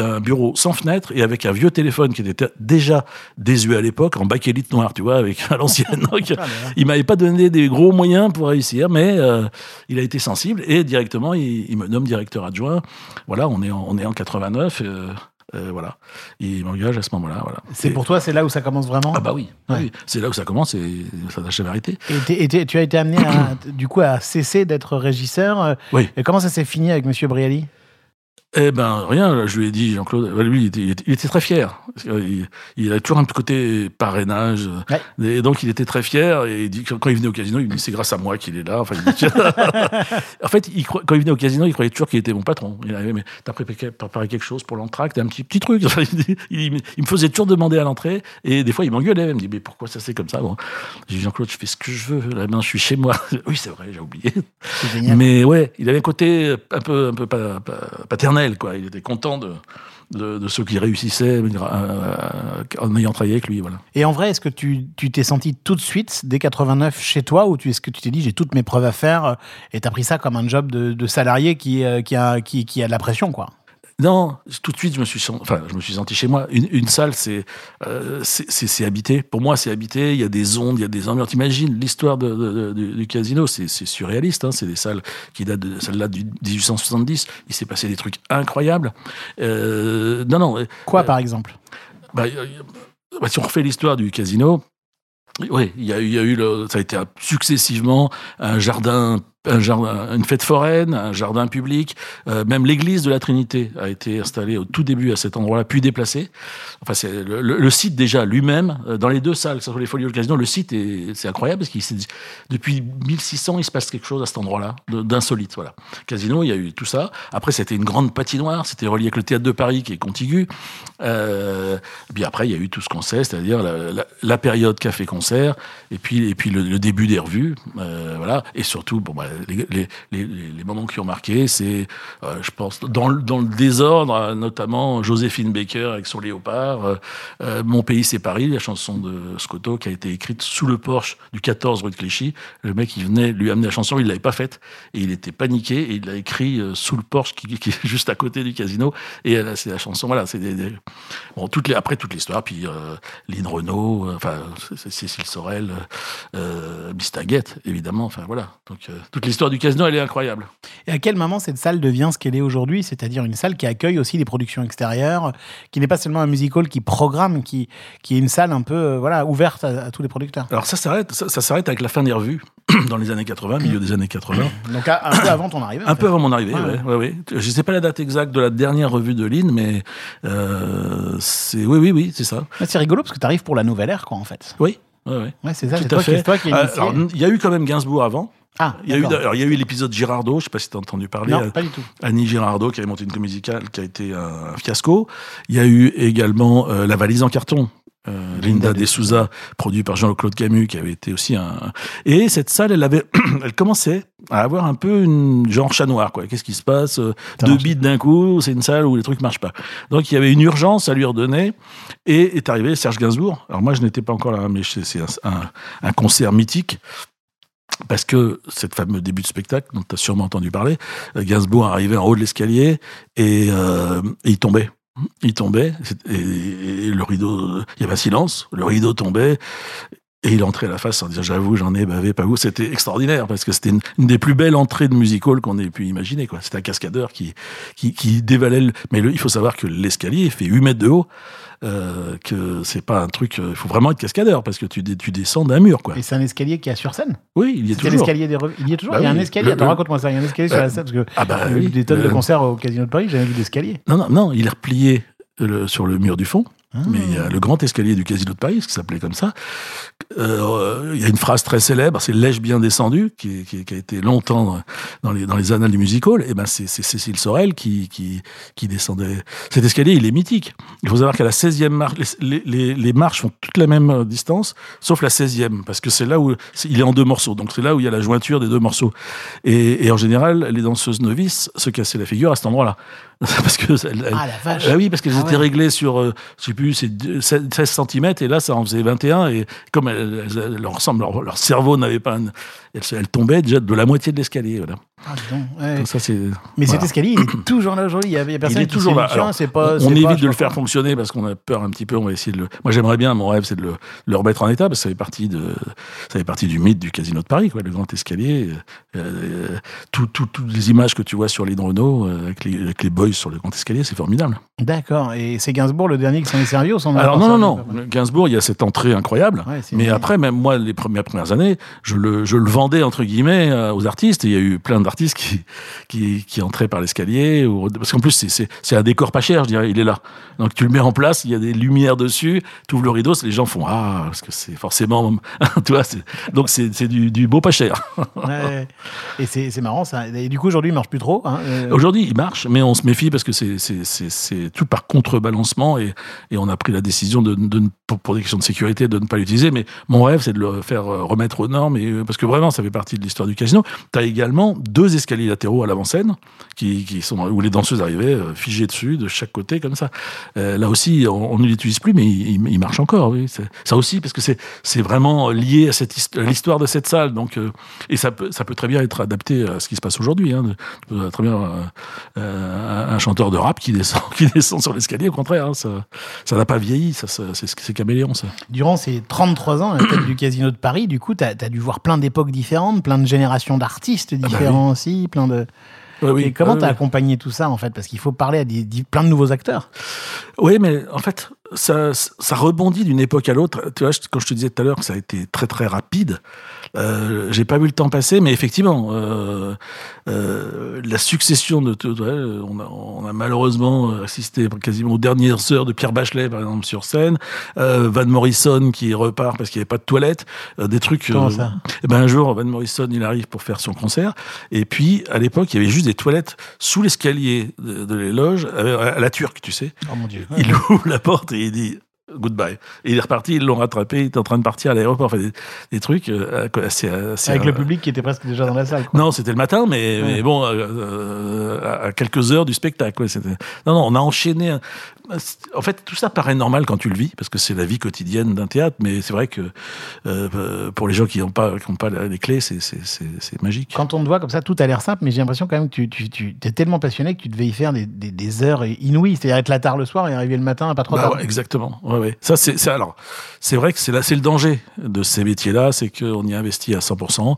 un bureau sans fenêtre et avec un vieux téléphone qui était déjà désuet à l'époque, en bakélite noir, tu vois, avec à l'ancienne. Donc, il m'avait pas donné des gros moyens pour réussir, mais euh, il a été sensible et directement, il, il me nomme directeur adjoint. Voilà, on est en, on est en 89. euh, euh, voilà, il m'engage à ce moment-là. Voilà. C'est pour toi, c'est là où ça commence vraiment? Ah bah oui, ah Ouais. oui. c'est là où ça commence et ça n'a jamais arrêté. Et, tu as été amené à, du coup à cesser d'être régisseur. euh, Oui. Et comment ça s'est fini avec Monsieur Briali Eh ben rien, je lui ai dit Jean-Claude, bah, lui il était, il très fier. Il, il a toujours un petit côté parrainage, Ouais. et donc il était très fier. Et il dit que quand il venait au casino, il me dit c'est grâce à moi qu'il est là. Enfin, il dit, en fait, il quand il venait au casino, il croyait toujours qu'il était mon patron. Il avait mais t'as préparé, quelque chose pour l'entracte, un petit petit truc. Il, me faisait toujours demander à l'entrée, et des fois il m'engueulait. Il me dit mais pourquoi ça c'est comme ça bon. J'ai dit Jean-Claude, je fais ce que je veux. Là, ben, je suis chez moi. oui c'est vrai, j'ai oublié. Mais ouais, il avait un côté un peu, un peu pa- pa- quoi. Il était content de, de, ceux qui réussissaient euh, en ayant travaillé avec lui, voilà. Et en vrai, est-ce que tu t'es senti tout de suite dès 89 chez toi ou est-ce que tu t'es dit j'ai toutes mes preuves à faire euh, et t'as pris ça comme un job de, salarié qui, euh, qui, a, qui a de la pression quoi? Non, tout de suite, je me suis, enfin, je me suis senti chez moi. Une, une salle, c'est, euh, c'est, habité. Pour moi, c'est habité. Il y a des ondes, il y a des ambiances. T'imagines l'histoire de, de- de- du, casino, c'est, c'est surréaliste. Hein. C'est des salles qui datent de celle-là du 1870. Il s'est passé des trucs incroyables. Euh, non, non. Quoi Euh, par exemple? Bah, bah, si on refait l'histoire du casino, oui, il y a, eu- il y a eu le, ça a été successivement un jardin, une fête foraine, un jardin public, euh, même l'église de la Trinité a été installée au tout début à cet endroit-là, puis déplacée. Enfin, c'est le, site déjà lui-même, euh, dans les deux salles, que ce soit les Folies ou le Casino, le site est, c'est incroyable parce dit- depuis 1600, il se passe quelque chose à cet endroit-là, d'insolite, voilà. Casino, il y a eu tout ça. Après, c'était une grande patinoire, c'était relié avec le théâtre de Paris qui est contigu. Euh, puis après, il y a eu tout ce qu'on sait, c'est-à-dire la, période café-concert, et puis, et puis le, début des revues, voilà. Et surtout, bon, bah, les, moments qui ont marqué, c'est, euh, je pense, dans, le- désordre, euh, notamment Joséphine Baker avec son léopard, euh, Mon pays, c'est Paris, la chanson de Scotto qui a été écrite sous le porche du 14 rue de Clichy. Le mec, il venait lui amener la chanson, il l'avait pas faite, et il était paniqué, et il l'a écrit sous le porche qui, est juste à côté du casino. Et c'est la chanson, voilà, c'est des, bon, toutes les, après toute l'histoire, puis euh, Lynn Renault, enfin Cécile Sorel, euh, Bistaguette, évidemment, enfin voilà. Donc euh, toute l'histoire du casino, elle est incroyable. Et à quel moment cette salle devient ce qu'elle est aujourd'hui C'est-à-dire une salle qui accueille aussi des productions extérieures, qui n'est pas seulement un musical qui programme, qui, qui est une salle un peu euh, voilà, ouverte à, à tous les producteurs? Alors ça s'arrête, ça, ça s'arrête avec la fin des revues dans les années 80, milieu des années 80. Donc à- un peu avant ton arrivée. Un fait. peu avant mon arrivée, Ouais, ouais, ouais, ouais. Je sais pas la date exacte de la dernière revue de Lynn, mais euh, c'est oui, oui, oui, c'est ça. C'est rigolo parce que tu arrives pour la nouvelle ère, quoi, en fait. Oui, ouais, ouais. Ouais, c'est ça, Tout c'est à toi, qui- toi qui Euh, alors, il y a eu quand même Gainsbourg avant. Ah, Il y a eu, alors, il y a eu l'épisode Girardot, je sais pas si tu as entendu parler. Non, pas du tout. Annie Girardot qui avait monté une comédie musicale qui a été un fiasco. Il y a eu également euh, La valise en carton. euh, Linda de Souza, produit par Jean-Claude Camus, qui avait été aussi un. Et cette salle, elle avait, elle commençait à avoir un peu une genre chat noir, quoi. Qu'est-ce qui se passe euh, Ça Deux marche. bits d'un coup, c'est une salle où les trucs marchent pas. Donc il y avait une urgence à lui redonner. Et est arrivé Serge Gainsbourg. Alors moi, je n'étais pas encore là, mais c'est c'est un, un, un concert mythique. Parce que cette fameux début de spectacle, dont tu as sûrement entendu parler, euh, Gainsbourg arrivait en haut de l'escalier et, euh, et il tombait. Il tombait, et, et le rideau, il y avait un silence, le rideau tombait, et il entrait à la face en disant j'avoue j'en ai bavé pas vous c'était extraordinaire parce que c'était une, une, des plus belles entrées de music hall qu'on ait pu imaginer quoi. C'était un cascadeur qui qui, qui dévalait le... mais le, il faut savoir que l'escalier fait 8 mètres de haut euh, que c'est pas un truc il faut vraiment être cascadeur parce que tu, tu descends d'un mur quoi. Et c'est un escalier qui est sur scène. Oui il y est toujours. l'escalier des il y est toujours. Bah il y a oui, un escalier attends raconte-moi ça il y a un escalier sur la scène parce que ah bah, j'ai oui, vu des tonnes de concerts au Casino de Paris j'ai jamais vu d'escalier. Non non non il est replié le, sur le mur du fond ah. Mais il y a le grand escalier du Casino de Paris, ce qui s'appelait comme ça. Euh, il y a une phrase très célèbre, c'est l'ai-je bien descendu, qui, qui, qui, a été longtemps dans les, dans les annales du musical. Et ben c'est Cécile Sorel qui, qui, qui descendait. Cet escalier, il est mythique. Il faut savoir qu'à la 16e marche, les, les, les, marches font toutes la même distance, sauf la 16e, parce que c'est là où il est en deux morceaux. Donc c'est là où il y a la jointure des deux morceaux. Et, et en général, les danseuses novices se cassaient la figure à cet endroit-là. parce que elle, ah la vache. Bah oui parce qu'elles ah étaient ouais. réglées sur euh, je sais plus c'est 16 cm et là ça en faisait 21 et comme elles, elles, leur, leur, leur cerveau n'avait pas un, elles, elles, tombaient déjà de la moitié de l'escalier voilà. Ah, ouais. Donc ça, c'est, Mais voilà. cet escalier, il est toujours là aujourd'hui. Il y a, il y a personne il est qui toujours là. Alors, c'est pas, on évite pas, de le faire fonctionner parce qu'on a peur un petit peu. On va essayer de le. Moi, j'aimerais bien. Mon rêve, c'est de le, le, remettre en état parce que ça fait partie de, ça fait partie du mythe du Casino de Paris, quoi. Le grand escalier. Euh, toutes tout, tout les images que tu vois sur Renault euh, avec, les, avec les boys sur le grand escalier, c'est formidable. D'accord. Et c'est Gainsbourg le dernier qui s'en est servi ou s'en Alors non, non, non. Gainsbourg, il y a cette entrée incroyable. Ouais, mais bien. après, même moi, les premières premières années, je le, je le vendais entre guillemets euh, aux artistes. Et il y a eu plein qui, qui, qui entraient par l'escalier. Ou... Parce qu'en plus, c'est un décor pas cher, je dirais. Il est là. Donc tu le mets en place, il y a des lumières dessus. Tu ouvres le rideau, les gens font ah parce que c'est forcément, tu vois. Donc c'est du, du, beau pas cher. ouais. Et c'est marrant ça. Et du coup, aujourd'hui, il marche plus trop. Hein. Euh... Aujourd'hui, il marche, mais on se méfie parce que c'est tout par contrebalancement et, et, on a pris la décision de, de pour, pour, des questions de sécurité de ne pas l'utiliser. Mais mon rêve, c'est de le faire remettre aux normes et parce que vraiment, ça fait partie de l'histoire du casino. Tu as également deux escaliers latéraux à l'avant-scène qui, sont où les danseuses arrivaient euh, figées dessus de chaque côté comme ça. Euh, là aussi, on, ne l'utilise plus, mais il, marche encore. Ça aussi parce que c'est vraiment lié à l'histoire de cette salle. Donc euh, et ça peut très bien être adapté à ce qui se passe aujourd'hui. Hein. Très bien euh, un chanteur de rap qui descend qui descend sur l'escalier. Au contraire, hein, ça n'a pas vieilli. C'est caméléon ça. Durant ces 33 ans à la tête du Casino de Paris, du coup, tu as, as, dû voir plein d'époques différentes, plein de générations d'artistes différents ah bah oui. aussi, plein de. Ouais, oui. Et comment t'as ouais. accompagné tout ça en fait? Parce qu'il faut parler à des, des, plein de nouveaux acteurs. Oui, mais en fait, ça, ça rebondit d'une époque à l'autre. Tu vois, quand je te disais tout à l'heure que ça a été très très rapide, euh, j'ai pas vu le temps passer, mais effectivement, euh, euh, la succession de, ouais, on, a, on a malheureusement assisté quasiment aux dernières heures de Pierre Bachelet, par exemple, sur scène, euh, Van Morrison qui repart parce qu'il n'y avait pas de toilette, euh, des trucs. Comment ça et ben un jour, Van Morrison, il arrive pour faire son concert, et puis à l'époque, il y avait juste des toilettes sous l'escalier de, de l'éloge, à la turque, tu sais. Oh mon dieu. Il ouvre la porte et il dit goodbye. Et il est reparti, ils l'ont rattrapé, il était en train de partir à l'aéroport, enfin des, des trucs euh, assez, assez, Avec euh, le public qui était presque déjà dans la salle. Quoi. Non, c'était le matin, mais, ouais. mais bon, euh, à quelques heures du spectacle. Non, non, on a enchaîné. Un... En fait, tout ça paraît normal quand tu le vis, parce que c'est la vie quotidienne d'un théâtre, mais c'est vrai que euh, pour les gens qui n'ont pas, qui ont pas les clés, c'est magique. Quand on te voit comme ça, tout a l'air simple, mais j'ai l'impression quand même que tu, tu, tu es tellement passionné que tu devais y faire des, des, des heures inouïes, c'est-à-dire être là tard le soir et arriver le matin pas trop bah tard. Ouais, exactement. Ouais, ouais. Ça, c'est alors, c'est vrai que c'est là, c'est le danger de ces métiers-là, c'est qu'on y investit à 100%.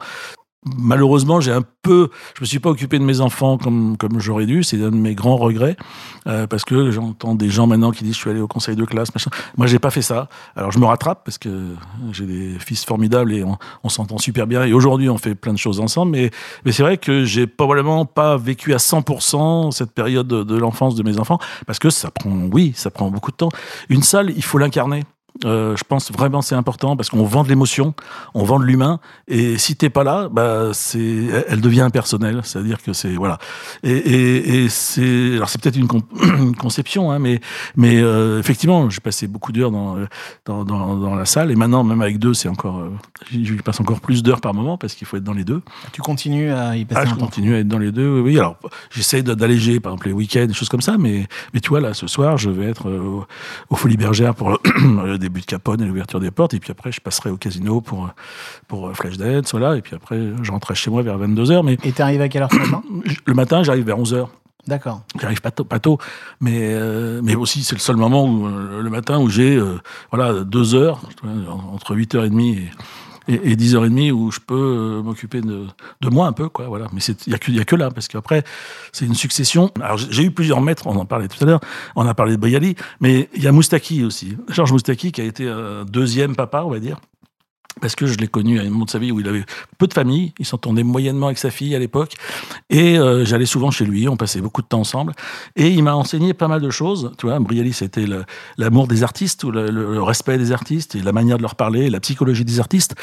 Malheureusement, j'ai un peu, je me suis pas occupé de mes enfants comme comme j'aurais dû. C'est un de mes grands regrets euh, parce que j'entends des gens maintenant qui disent je suis allé au conseil de classe, machin. Moi, j'ai pas fait ça. Alors, je me rattrape parce que j'ai des fils formidables et on, s'entend super bien. Et aujourd'hui, on fait plein de choses ensemble. Mais mais c'est vrai que j'ai probablement pas vécu à 100% cette période de, de l'enfance de mes enfants parce que ça prend, oui, ça prend beaucoup de temps. Une salle, il faut l'incarner. Euh, je pense vraiment c'est important parce qu'on vend de l'émotion, on vend de l'humain et si t'es pas là, bah c'est, elle devient impersonnelle, c'est-à-dire que c'est voilà. Et, et, et c'est, alors c'est peut-être une, con, une, conception, hein, mais mais euh, effectivement, j'ai passé beaucoup d'heures dans, dans, dans dans la salle et maintenant même avec deux, c'est encore, euh, je passe encore plus d'heures par moment parce qu'il faut être dans les deux. Tu continues à y passer ah, je continue à être dans les deux. Oui, alors j'essaie d'alléger par exemple les week-ends, des choses comme ça, mais mais tu vois là, ce soir, je vais être au, Folies Bergères pour début de Capone et l'ouverture des portes, et puis après je passerai au casino pour, pour Flashdance, voilà, et puis après je rentrerai chez moi vers 22h. Mais et t'es arrivé à quelle heure ce matin Le matin, j'arrive vers 11h. D'accord. J'arrive pas tôt, pas tôt, mais euh, mais aussi c'est le seul moment où euh, le matin où j'ai euh, voilà deux heures entre 8h30 et, et, et 10h30 où je peux euh, m'occuper de, de moi un peu quoi voilà. Mais il y a que y a que là parce qu'après c'est une succession. Alors j'ai eu plusieurs maîtres on en parlait tout à l'heure on a parlé de Briali mais il y a Moustaki aussi. Georges Moustaki qui a été un deuxième papa on va dire parce que je l'ai connu à un moment de sa vie où il avait peu de famille, il s'entendait moyennement avec sa fille à l'époque, et euh, j'allais souvent chez lui, on passait beaucoup de temps ensemble, et il m'a enseigné pas mal de choses, tu vois, Brialy c'était l'amour des artistes, le respect des artistes, et la manière de leur parler, la psychologie des artistes.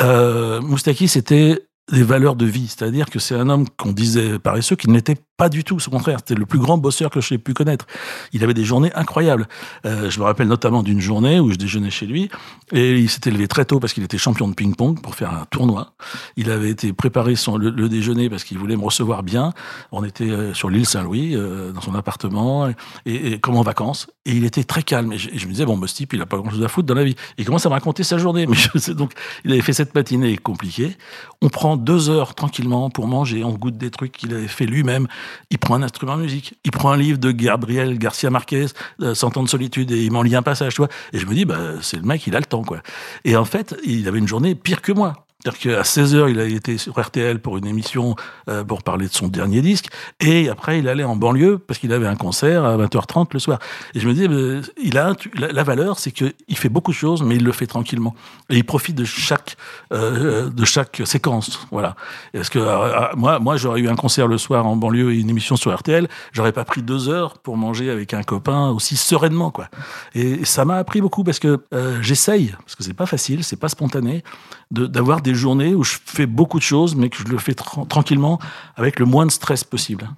Euh, Moustaki c'était des valeurs de vie, c'est-à-dire que c'est un homme qu'on disait paresseux, qui ne l'était pas du tout, au contraire, c'était le plus grand bosseur que j'ai pu connaître. Il avait des journées incroyables. Euh, je me rappelle notamment d'une journée où je déjeunais chez lui et il s'était levé très tôt parce qu'il était champion de ping-pong pour faire un tournoi. Il avait été préparé son, le, déjeuner parce qu'il voulait me recevoir bien. On était euh, sur l'île Saint-Louis, euh, dans son appartement, et, et comme en vacances. Et il était très calme. Et je, me disais, bon, bah, ce type, il a pas grand-chose à foutre dans la vie. Il commence à me raconter sa journée. Mais je sais donc, il avait fait cette matinée compliquée. On prend deux heures tranquillement pour manger. On goûte des trucs qu'il avait fait lui-même. Il prend un instrument de musique. Il prend un livre de Gabriel Garcia Marquez, euh, Cent ans de solitude, et il m'en lit un passage, tu vois. Et je me dis, bah, c'est le mec, il a le temps, quoi. Et en fait, il avait une journée pire que moi. C'est-à-dire qu'à 16h, il a été sur RTL pour une émission euh, pour parler de son dernier disque. Et après, il allait en banlieue parce qu'il avait un concert à 20h30 le soir. Et je me dis, euh, il a la, valeur, c'est qu'il fait beaucoup de choses, mais il le fait tranquillement. Et il profite de chaque, euh, de chaque séquence. Voilà. Parce que moi, moi j'aurais eu un concert le soir en banlieue et une émission sur RTL. J'aurais pas pris deux heures pour manger avec un copain aussi sereinement, quoi. Et ça m'a appris beaucoup parce que j'essaye, parce que c'est pas facile, c'est pas spontané, d'avoir des journées où je fais beaucoup de choses, mais que je le fais tra- tranquillement, avec le moins de stress possible.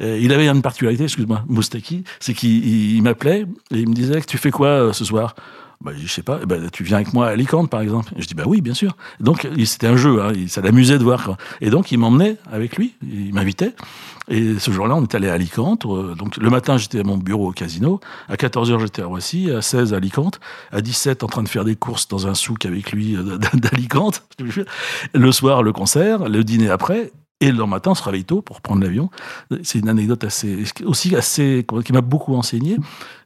Euh, il avait une particularité, excuse-moi, Moustaki, c'est qu'il il- il m'appelait et il me disait tu fais quoi euh, ce soir? Bah, je sais pas, Eh ben, tu viens avec moi à Alicante, par exemple. Je dis, bah oui, bien sûr. Donc, c'était un jeu, hein, ça l'amusait de voir. Et donc, il m'emmenait avec lui, il m'invitait. Et ce jour-là, on est allé à Alicante. Euh, Donc, le matin, j'étais à mon bureau au casino. À 14h, j'étais à Roissy. À 16, à Alicante. À 17, en train de faire des courses dans un souk avec lui euh, d'Alicante. Le soir, le concert. Le dîner après. Et le matin, on se réveille tôt pour prendre l'avion. C'est une anecdote assez, aussi assez, qui m'a beaucoup enseigné.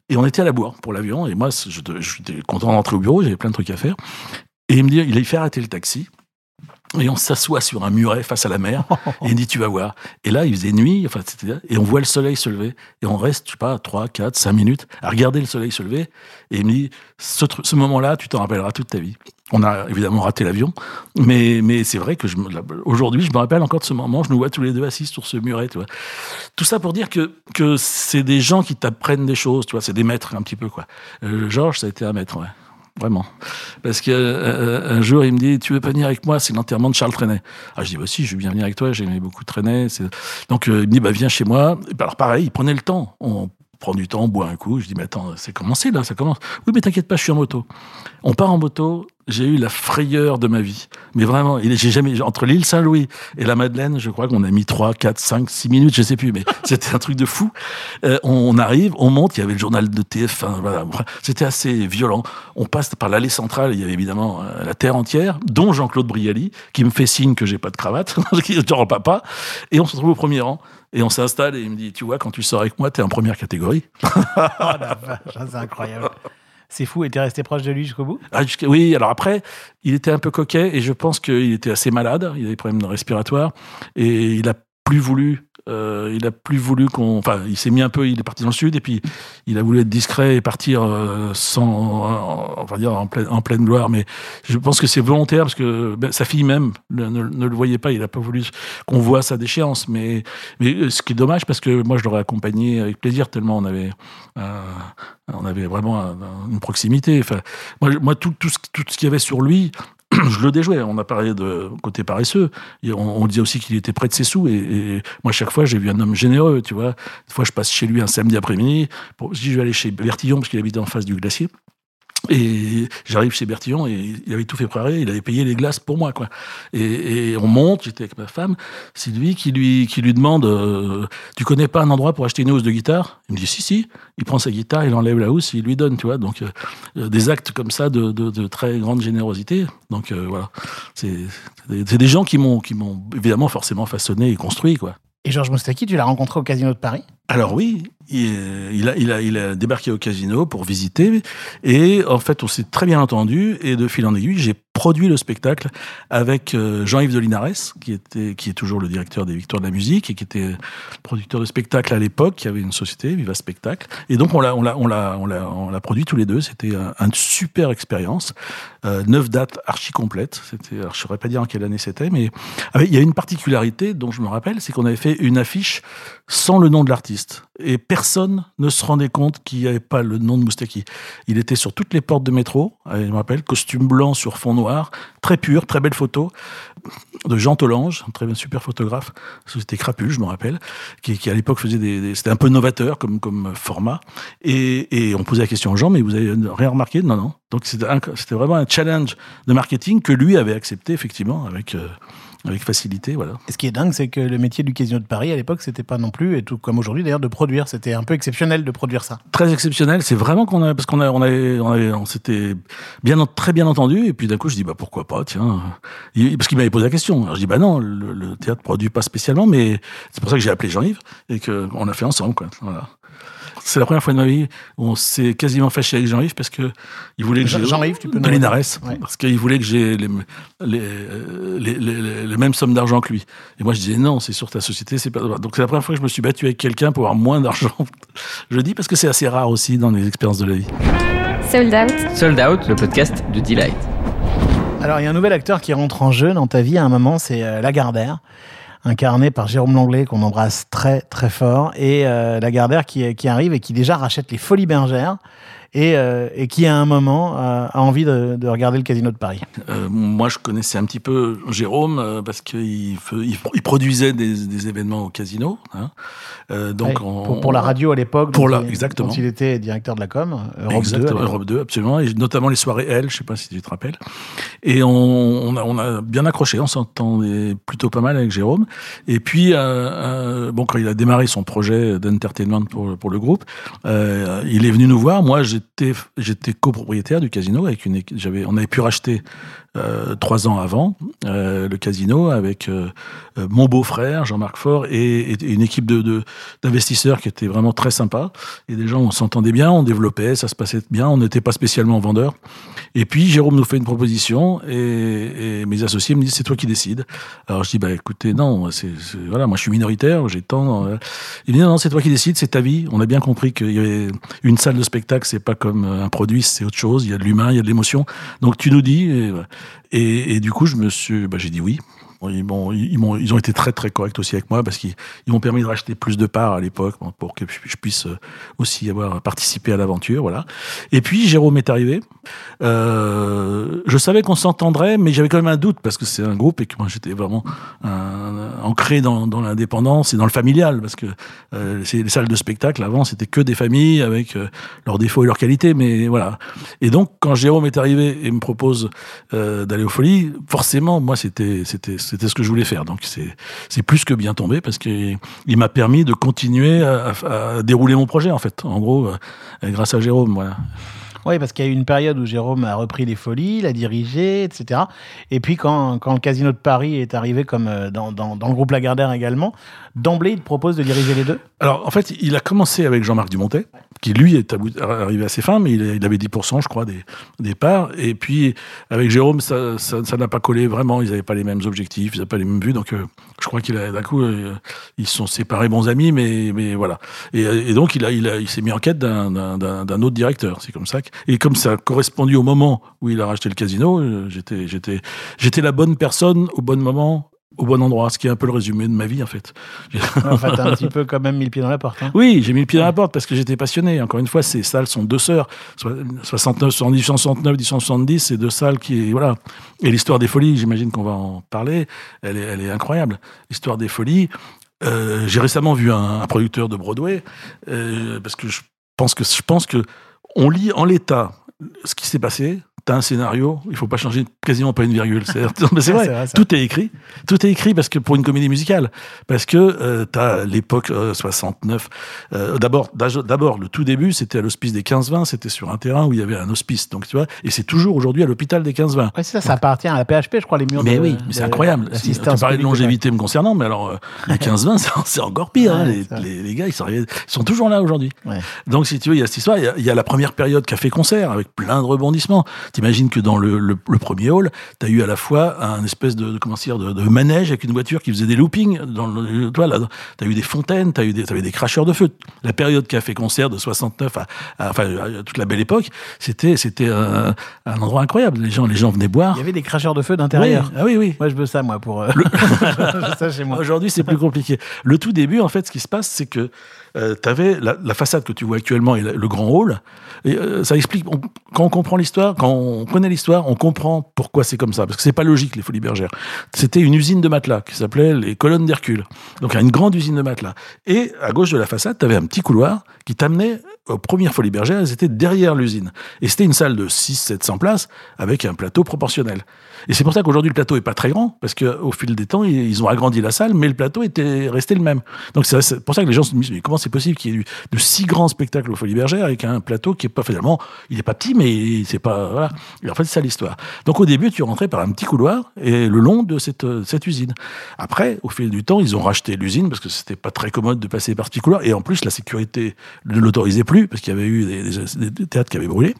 Et on était à la bourre pour l'avion. Et moi, je, j'étais content d'entrer au bureau. J'avais plein de trucs à faire. Et il me dit, il a fait arrêter le taxi. Et on s'assoit sur un muret face à la mer. et il me dit, tu vas voir. Et là, il faisait nuit. Enfin, et on voit le soleil se lever. Et on reste, je sais pas, 3, 4, 5 minutes à regarder le soleil se lever. Et il me dit, ce moment-là, tu t'en rappelleras toute ta vie. On a évidemment raté l'avion. Mais, mais c'est vrai que aujourd'hui, je me rappelle encore de ce moment. Je nous vois tous les deux assis sur ce muret, tu vois. Tout ça pour dire que, que c'est des gens qui t'apprennent des choses, tu vois. C'est des maîtres un petit peu, quoi. Euh, Georges, ça a été un maître, ouais. Vraiment. Parce que euh, jour, il me dit, tu veux pas venir avec moi? C'est l'enterrement de Charles Trenet. Ah, je dis, bah si, je veux bien venir avec toi. J'aimais beaucoup Trenet. Donc, euh, il me dit, bah viens chez moi. Bah, alors, pareil, il prenait le temps. On prend du temps, on boit un coup. Je dis, mais attends, c'est commencé là, ça commence. Oui, mais t'inquiète pas, je suis en moto. On part en moto. J'ai eu la frayeur de ma vie. Mais vraiment, j'ai jamais, entre l'île Saint-Louis et la Madeleine, je crois qu'on a mis 3, 4, 5, 6 minutes, je sais plus, mais c'était un truc de fou. Euh, on arrive, on monte, il y avait le journal de TF1, voilà. C'était assez violent. On passe par l'allée centrale, il y avait évidemment euh, la terre entière, dont Jean-Claude Brialy, qui me fait signe que j'ai pas de cravate, genre papa, et on se retrouve au premier rang. Et on s'installe et il me dit, tu vois, quand tu sors avec moi, t'es en première catégorie. Oh la vache, c'est incroyable. C'est fou, et t'es resté proche de lui jusqu'au bout? Ah, jusqu'à- oui, alors après, il était un peu coquet et je pense qu'il était assez malade. Il avait des problèmes respiratoires et il a plus voulu. Euh, il a plus voulu qu'on. Enfin, il s'est mis un peu. Il est parti dans le sud et puis il a voulu être discret et partir euh, sans, on va dire en pleine, en gloire. Mais je pense que c'est volontaire parce que ben, sa fille même ne, le voyait pas. Il a pas voulu qu'on voit sa déchéance. Mais, mais euh, ce qui est dommage parce que moi je l'aurais accompagné avec plaisir tellement on avait, euh, on avait vraiment un- une proximité. Enfin, moi, moi tout, tout, ce, tout ce qu'il y avait sur lui, je le déjouais. On a parlé de côté paresseux. Et on, on disait aussi qu'il était près de ses sous. Et, et moi, chaque fois, j'ai vu un homme généreux, tu vois. Des fois, je passe chez lui un samedi après-midi. Pour, je dis, je vais aller chez Bertillon, parce qu'il habitait en face du glacier. Et j'arrive chez Bertillon et il avait tout fait préparer, il avait payé les glaces pour moi, quoi. Et, on monte, j'étais avec ma femme, lui qui lui, qui lui demande euh, Tu connais pas un endroit pour acheter une housse de guitare? Il me dit Si, si. Il prend sa guitare, il enlève la housse, il lui donne, tu vois. Donc, euh, des actes comme ça de, de, très grande générosité. Donc, euh, voilà. C'est des, des gens qui m'ont évidemment forcément façonné et construit, quoi. Et Georges Moustaki, tu l'as rencontré au Casino de Paris? Alors oui, il, a, il, a, il a débarqué au casino pour visiter et en fait on s'est très bien entendu et de fil en aiguille j'ai produit le spectacle avec euh, Jean-Yves de Linares qui était qui est toujours le directeur des Victoires de la musique et qui était producteur de spectacle à l'époque. Qui avait une société Viva Spectacle. Et donc on l'a on l'a on l'a on l'a produit tous les deux. C'était un, une super expérience. Euh, neuf dates archi complètes. C'était je saurais pas dire en quelle année c'était mais il y a une particularité dont je me rappelle c'est qu'on avait fait une affiche sans le nom de l'artiste et personne ne se rendait compte qu'il n'y avait pas le nom de Moustaki. Il était sur toutes les portes de métro, je me rappelle, costume blanc sur fond noir, très pur, très belle photo, de Jean Tolange, un très super photographe, c'était Crapule, je me rappelle, qui, à l'époque faisait des, c'était un peu novateur comme, comme format, et, on posait la question aux gens, mais vous avez rien remarqué? Non, non. Donc c'était, c'était vraiment un challenge de marketing que lui avait accepté effectivement avec... Euh, avec facilité, voilà. Et ce qui est dingue, c'est que le métier du casino de Paris à l'époque, c'était pas non plus, et tout comme aujourd'hui d'ailleurs, de produire. C'était un peu exceptionnel de produire ça. Très exceptionnel. C'est vraiment qu'on a, parce qu'on a, on avait, on, on s'était bien, très bien entendu, et puis d'un coup, je dis bah pourquoi pas, tiens, parce qu'il m'avait posé la question. Alors je dis bah non, le, le théâtre produit pas spécialement, mais c'est pour ça que j'ai appelé Jean-Yves et qu'on a fait ensemble, quoi. Voilà. C'est la première fois de ma vie où on s'est quasiment fâché avec Jean-Yves parce que il voulait que j'ai Jean-Yves, tu peux nous parce qu'il voulait que j'ai les, les, les, les, les mêmes sommes d'argent que lui. Et moi je disais non, c'est sur ta société, c'est pas donc c'est la première fois que je me suis battu avec quelqu'un pour avoir moins d'argent. je dis parce que c'est assez rare aussi dans les expériences de la vie. Sold Out. Sold Out, le podcast de Delight. Alors il y a un nouvel acteur qui rentre en jeu dans ta vie à un moment, c'est euh, Lagardère incarné par Jérôme Langlais, qu'on embrasse très très fort, et euh, Lagardère qui, qui arrive et qui déjà rachète les Folies Bergères et, euh, et qui à un moment a envie de, de, regarder le Casino de Paris. Euh, moi, je connaissais un petit peu Jérôme euh, parce qu'il il, il, produisait des, des, événements au Casino. Hein. donc ouais, on, pour, pour, la radio à l'époque, pour la, exactement. Quand il était directeur de la com, Europe exactement, 2. Europe 2, absolument, et notamment les soirées L, je sais pas si tu te rappelles. Et on, on, a, on a bien accroché, on s'entendait plutôt pas mal avec Jérôme. Et puis, bon, quand il a démarré son projet d'entertainment pour, pour le groupe, il est venu nous voir. Moi, j'ai j'étais j'étais copropriétaire du casino avec une j'avais on avait pu racheter euh, trois ans avant euh, le casino avec euh, mon beau-frère Jean-Marc Faure et, une équipe de d'investisseurs qui était vraiment très sympa et des gens on s'entendait bien on développait ça se passait bien on n'était pas spécialement vendeurs et puis Jérôme nous fait une proposition et, mes associés me disent c'est toi qui décides. Alors je dis bah écoutez non c'est voilà moi je suis minoritaire j'ai tant il dit non, non c'est toi qui décides c'est ta vie. On a bien compris qu'il salle de spectacle c'est pas comme un produit c'est autre chose il y a de l'humain il y a de l'émotion donc tu nous dis et, du coup, je me suis, bah, j'ai dit oui. Ils, m'ont, ils, m'ont, ils ont été très très corrects aussi avec moi parce qu'ils ils m'ont permis de racheter plus de parts à l'époque pour que je puisse euh, aussi avoir participé à l'aventure, voilà. Et puis Jérôme est arrivé. Euh, je savais qu'on s'entendrait, mais j'avais quand même un doute parce que c'est un groupe et que moi j'étais vraiment ancré dans, l'indépendance et dans le familial parce que euh, les salles de spectacle avant c'était que des familles avec euh, leurs défauts et leurs qualités, mais voilà. Et donc quand Jérôme est arrivé et me propose euh, d'aller aux Folies, forcément moi c'était c'était c'était ce que je voulais faire. Donc c'est plus que bien tombé parce qu'il il m'a permis de continuer à, à, dérouler mon projet en fait. En gros, euh, grâce à Jérôme, voilà. Oui, parce qu'il y a eu une période où Jérôme a repris les folies, l'a dirigé, etc. Et puis quand, quand le Casino de Paris est arrivé comme euh, dans, dans, dans le groupe Lagardère également, d'emblée, il te propose de diriger les deux? Alors en fait, il a commencé avec Jean-Marc Dumontet, qui lui est arrivé à ses fins, mais il avait 10%, je crois, des, parts. Et puis avec Jérôme, ça n'a pas collé vraiment, ils n'avaient pas les mêmes objectifs, ils n'avaient pas les mêmes vues. Donc euh, je crois qu'il a d'un coup, euh, ils se sont séparés bons amis, mais, voilà. Et, donc il, il, s'est mis en quête d'un autre directeur. C'est comme ça. Et comme ça a correspondu au moment où il a racheté le casino, euh, j'étais la bonne personne au bon moment au bon endroit, ce qui est un peu le résumé de ma vie en fait. En fait, t'as un petit peu quand même mis le pied dans la porte. Hein. Oui, j'ai mis le pied dans la porte parce que j'étais passionné. Encore une fois, ces salles sont deux sœurs. 69, 70, 69, 1970, c'est deux salles qui, voilà. Et l'histoire des folies, j'imagine qu'on va en parler. Elle est, elle est incroyable. L'histoire des folies. Euh, j'ai récemment vu un, un, producteur de Broadway euh, parce que je pense que je pense que on lit en l'état ce qui s'est passé t'as un scénario, il faut pas changer quasiment pas une virgule. C'est Ouais, vrai, tout est écrit. Tout est écrit parce que pour une comédie musicale, parce que euh, t'as l'époque euh, 69. euh, d'abord, le tout début, c'était à l'hospice des 15-20, c'était sur un terrain où il y avait un hospice. Donc tu vois, et c'est toujours aujourd'hui à l'hôpital des 15-20. Ouais, c'est ça, ça appartit à la PHP, je crois, les murs Mais de- oui, mais c'est incroyable. Si, tu parlais de longévité me concernant, mais alors euh, les 15-20, c'est- encore pire. hein. Les, gars, ils sont, arrivés- ils sont toujours là aujourd'hui. Donc, si tu veux, il y a cette histoire. Il y y a la première période café-concert avec plein de rebondissements. T'imagines que dans le, le, le premier hall, t'as eu à la fois un espèce de, de comment dire, de, de manège avec une voiture qui faisait des loopings. Dans le, toi, là, t'as eu des fontaines, t'as eu des, t'avais des cracheurs de feu. La période café-concert de 69 à, à- enfin, à toute la belle époque, c'était, c'était un, un endroit incroyable. Les gens, les gens venaient boire. Il y avait des cracheurs de feu d'intérieur. Oui, ah oui, oui. Moi, je veux ça, moi, pour. euh, ça chez moi. Aujourd'hui, c'est plus compliqué. Le tout début, en fait, ce qui se passe, c'est que tu avais la, façade que tu vois actuellement et le grand hall. Et euh, ça explique. quand on comprend l'histoire, quand on connaît l'histoire, on comprend pourquoi c'est comme ça. Parce que c'est pas logique, les Folies Bergères. C'était une usine de matelas qui s'appelait les colonnes d'Hercule. Donc, une grande usine de matelas. Et à gauche de la façade, tu avais un petit couloir qui t'amenait aux premières Folies Bergères. Elles étaient derrière l'usine. Et c'était une salle de 600-700 places avec un plateau proportionnel. Et c'est pour ça qu'aujourd'hui, le plateau est pas très grand, parce qu'au fil des temps, ils ont agrandi la salle, mais le plateau était resté le même. Donc c'est pour ça que les gens se disent, mais comment c'est possible qu'il y ait eu de si grands spectacles aux Folies Bergères avec un plateau qui est pas finalement, il est pas petit, mais c'est pas, en fait, c'est ça l'histoire. Donc au début, tu rentrais par un petit couloir et le long de cette, euh, cette usine. Après, au fil du temps, ils ont racheté l'usine parce que c'était pas très commode de passer par ce petit couloir. Et en plus, la sécurité ne l'autorisait plus parce qu'il y avait eu des, théâtres qui avaient brûlé.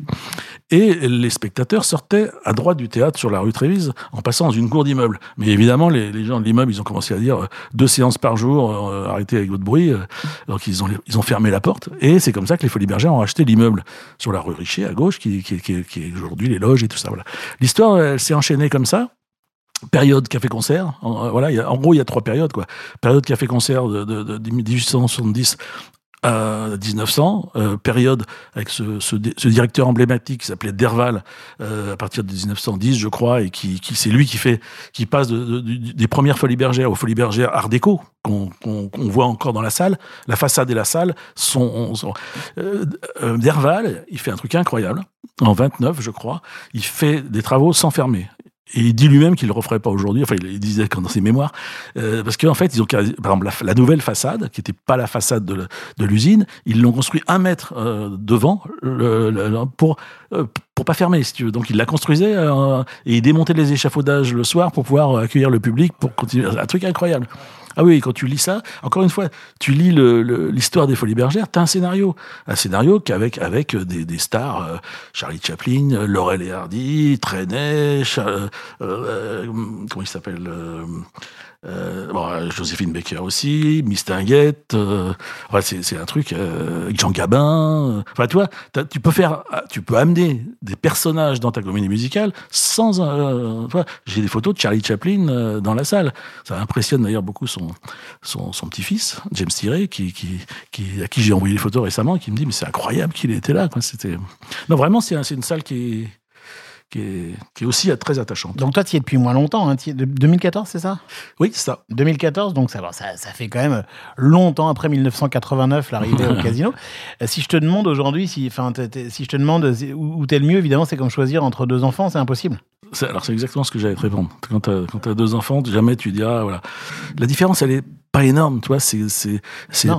Et les spectateurs sortaient à droite du théâtre sur la rue Trévise en passant dans une cour d'immeuble. Mais évidemment, les, gens de l'immeuble, ils ont commencé à dire euh, deux séances par jour, euh, arrêtez avec votre bruit. euh, donc ils ont, ils ont fermé la porte. Et c'est comme ça que les Folies Bergères ont acheté l'immeuble sur la rue Richer à gauche, qui, qui, qui, est aujourd'hui les loges et tout ça. L'histoire, s'est enchaînée comme ça. Période café-concert, en, euh, voilà, en gros il y a trois périodes quoi. Période café-concert de 1870 à 1900, euh, période avec ce, ce, di- ce directeur emblématique qui s'appelait Derval euh, à partir de 1910, je crois, et qui, c'est lui qui fait, qui passe des premières folies bergères aux folies bergères Art déco qu'on voit encore dans la salle. La façade et la salle sont, euh, Derval, il fait un truc incroyable. En 29, je crois, il fait des travaux sans fermer. Et il dit lui-même qu'il le referait pas aujourd'hui. Enfin, il, disait quand dans ses mémoires, euh, parce qu'en fait, ils ont par exemple la, nouvelle façade, qui n'était pas la façade de, l'usine, ils l'ont construit un mètre euh, devant le- pour euh, pour pas fermer, si tu veux. Donc, il la construisait euh, et il démontait les échafaudages le soir pour pouvoir euh, accueillir le public pour continuer. Un truc incroyable. Ah oui, quand tu lis ça, encore une fois, tu lis l'histoire des Folies Bergères, t'as un scénario, un scénario qu'avec avec des, des stars, euh, Charlie Chaplin, euh, Laurel et Hardy, Trenet, euh, euh, comment il s'appelle euh, euh, bon, euh, Joséphine Baker aussi, Miss Tinguette, euh, ouais, c'est un truc, euh, Jean Gabin. euh, Enfin, tu vois, tu peux faire, ah, tu peux amener des personnages dans ta comédie musicale sans. euh, J'ai des photos de Charlie Chaplin euh, dans la salle. Ça impressionne d'ailleurs beaucoup son son, son petit-fils, James Tiré, qui, qui, qui, à qui j'ai envoyé les photos récemment, qui me dit mais c'est incroyable qu'il était là. Quoi. Non vraiment c'est une salle qui est qui est, qui est aussi euh, très attachante. Donc, toi, tu y es depuis moins longtemps. Hein, t'y es de- 2014, c'est ça? Oui, c'est ça. 2014, donc ça, ça, ça fait quand même longtemps après 1989 l'arrivée au casino. Euh, Si je te demande aujourd'hui, si, enfin, je te demande euh, où où t'es le mieux, évidemment, c'est comme choisir entre deux enfants, c'est impossible. Alors c'est exactement ce que j'allais te répondre. Quand tu as, deux enfants, jamais tu diras voilà. La différence elle est pas énorme, tu vois. C'est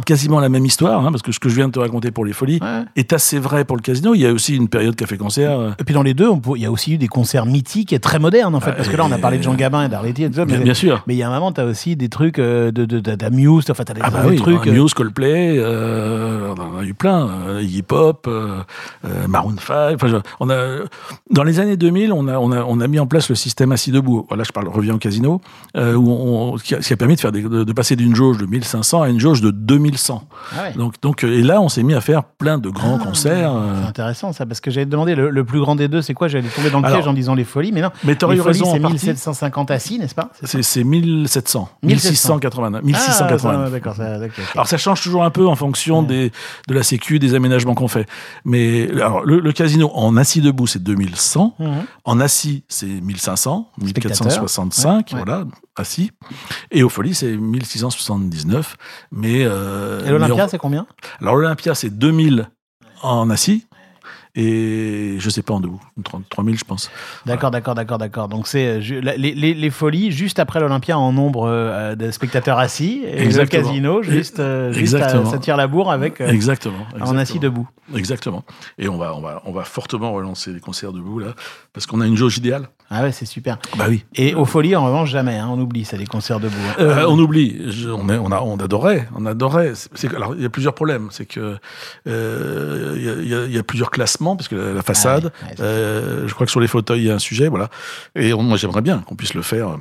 quasiment la même histoire, hein, parce que ce que je viens de te raconter pour les folies Ouais. est assez vrai pour le casino. Il y a aussi une période café concert. euh, Et puis dans les deux, il y a aussi eu des concerts mythiques et très modernes, en fait. Parce que là, on a parlé de Jean Gabin et d'Arletty et tout ça. Bien, Mais, bien sûr. mais il y a un moment, tu as aussi des trucs euh, de, de, de, d'Amuse, enfin, tu as des, Ah bah des oui, trucs. hein, euh, Muse, Coldplay, euh, on en a eu plein, euh, hip hop, euh, Maroon 5. Enfin, je- on a, dans les années 2000, on a, on a, on a mis en place le système assis debout. Voilà, je parle, reviens au casino, où on, qui, a, qui a permis de faire des- de, de passer d'une jauge de 1500 à une jauge de 2100. ah ouais. Donc, donc, et là, on s'est mis à faire plein de grands Ah, concerts. C'est intéressant ça, parce que j'allais te demander le, le plus grand des deux, c'est quoi? J'allais tomber dans le Alors- piège en disant les folies, mais non. Mais t'aurais eu raison c'est partie. 1750 assis, n'est-ce pas? C'est ça C'est c'est 1700, 1689, 1689. Ah, ça, d'accord. Alors ça change toujours un peu en fonction des, de la sécu, des aménagements qu'on fait. Mais alors, le, le casino en assis debout, c'est 2100. Mhm. En assis, c'est 1500, Spectateurs. 1465, Ouais, ouais. voilà, assis. Et au Folie, c'est 1679. Mais, euh, Et l'Olympia, c'est combien? Alors l'Olympia, c'est 2000 en assis. Et je sais pas en debout, 3000 je pense. D'accord, d'accord, d'accord, d'accord. Donc c'est euh, les, les, les folies juste après l'Olympia en nombre euh, de spectateurs assis et Exactement. le casino juste, euh, juste à- ça tire la bourre avec euh, Exactement. en assis debout. Exactement. Et on va, on va, on va fortement relancer les concerts debout là, parce qu'on a une jauge idéale. Ah ouais, c'est super. Bah oui. Et aux folies, en revanche, jamais. hein, on oublie ça, les concerts debout. hein. Euh, on oublie. Je- on, est- on, a, on adorait. On adorait. Alors, il y a plusieurs problèmes. C'est que euh, il y, y a- il y a plusieurs parce que la, la façade. Ah ouais, ouais, c'est- euh, je crois que sur les fauteuils, il y a un sujet, voilà. Et on- moi, j'aimerais bien qu'on puisse le faire.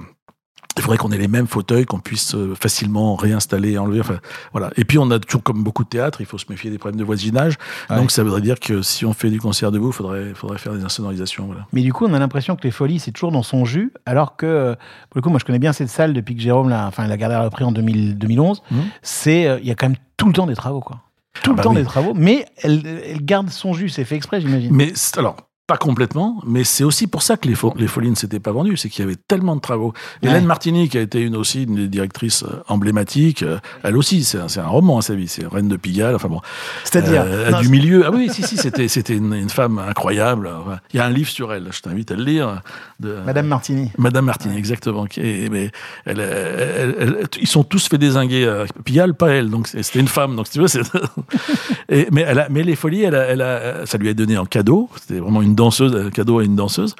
Il faudrait qu'on ait les mêmes fauteuils, qu'on puisse euh, facilement réinstaller, enlever. Enfin, voilà. Et puis, on a toujours, comme beaucoup de théâtres, il faut se méfier des problèmes de voisinage. Ouais. Donc, ça voudrait dire que si on fait du concert debout, il faudrait, faudrait faire des insonorisations. Voilà. Mais du coup, on a l'impression que les folies, c'est toujours dans son jus, alors que, euh, pour le coup, moi, je connais bien cette salle depuis que Jérôme l'a, enfin, la a repris en 2000 2011. Mhm. C'est, euh, il y a quand même tout le temps des travaux, quoi. Tout Ah le bah temps oui. des travaux, mais elle, elle garde son jus, c'est fait exprès, j'imagine. Mais c'est- alors, pas complètement, mais c'est aussi pour ça que les, fo- les folies ne s'étaient pas vendues, c'est qu'il y avait tellement de travaux. Ouais. Hélène Martini, qui a été une aussi une des directrices euh, emblématiques, euh, elle aussi, c'est un, roman à sa vie, c'est Reine de Pigalle, enfin bon. C'est-à-dire, Euh, du milieu. Ah oui, si, si, c'était, c'était une, une femme incroyable. Enfin, Il y a un livre sur elle, je t'invite à le lire. De, Madame Martini. Madame Martini, exactement. mais elle, elle- elle- ils sont tous fait désinguer. Pigalle, pas elle. Donc c'était une femme. Donc si tu veux, c'est. Et- mais, elle a- mais les folies, elle a- elle a- ça lui a donné en cadeau. C'était vraiment une danseuse, un cadeau à une danseuse.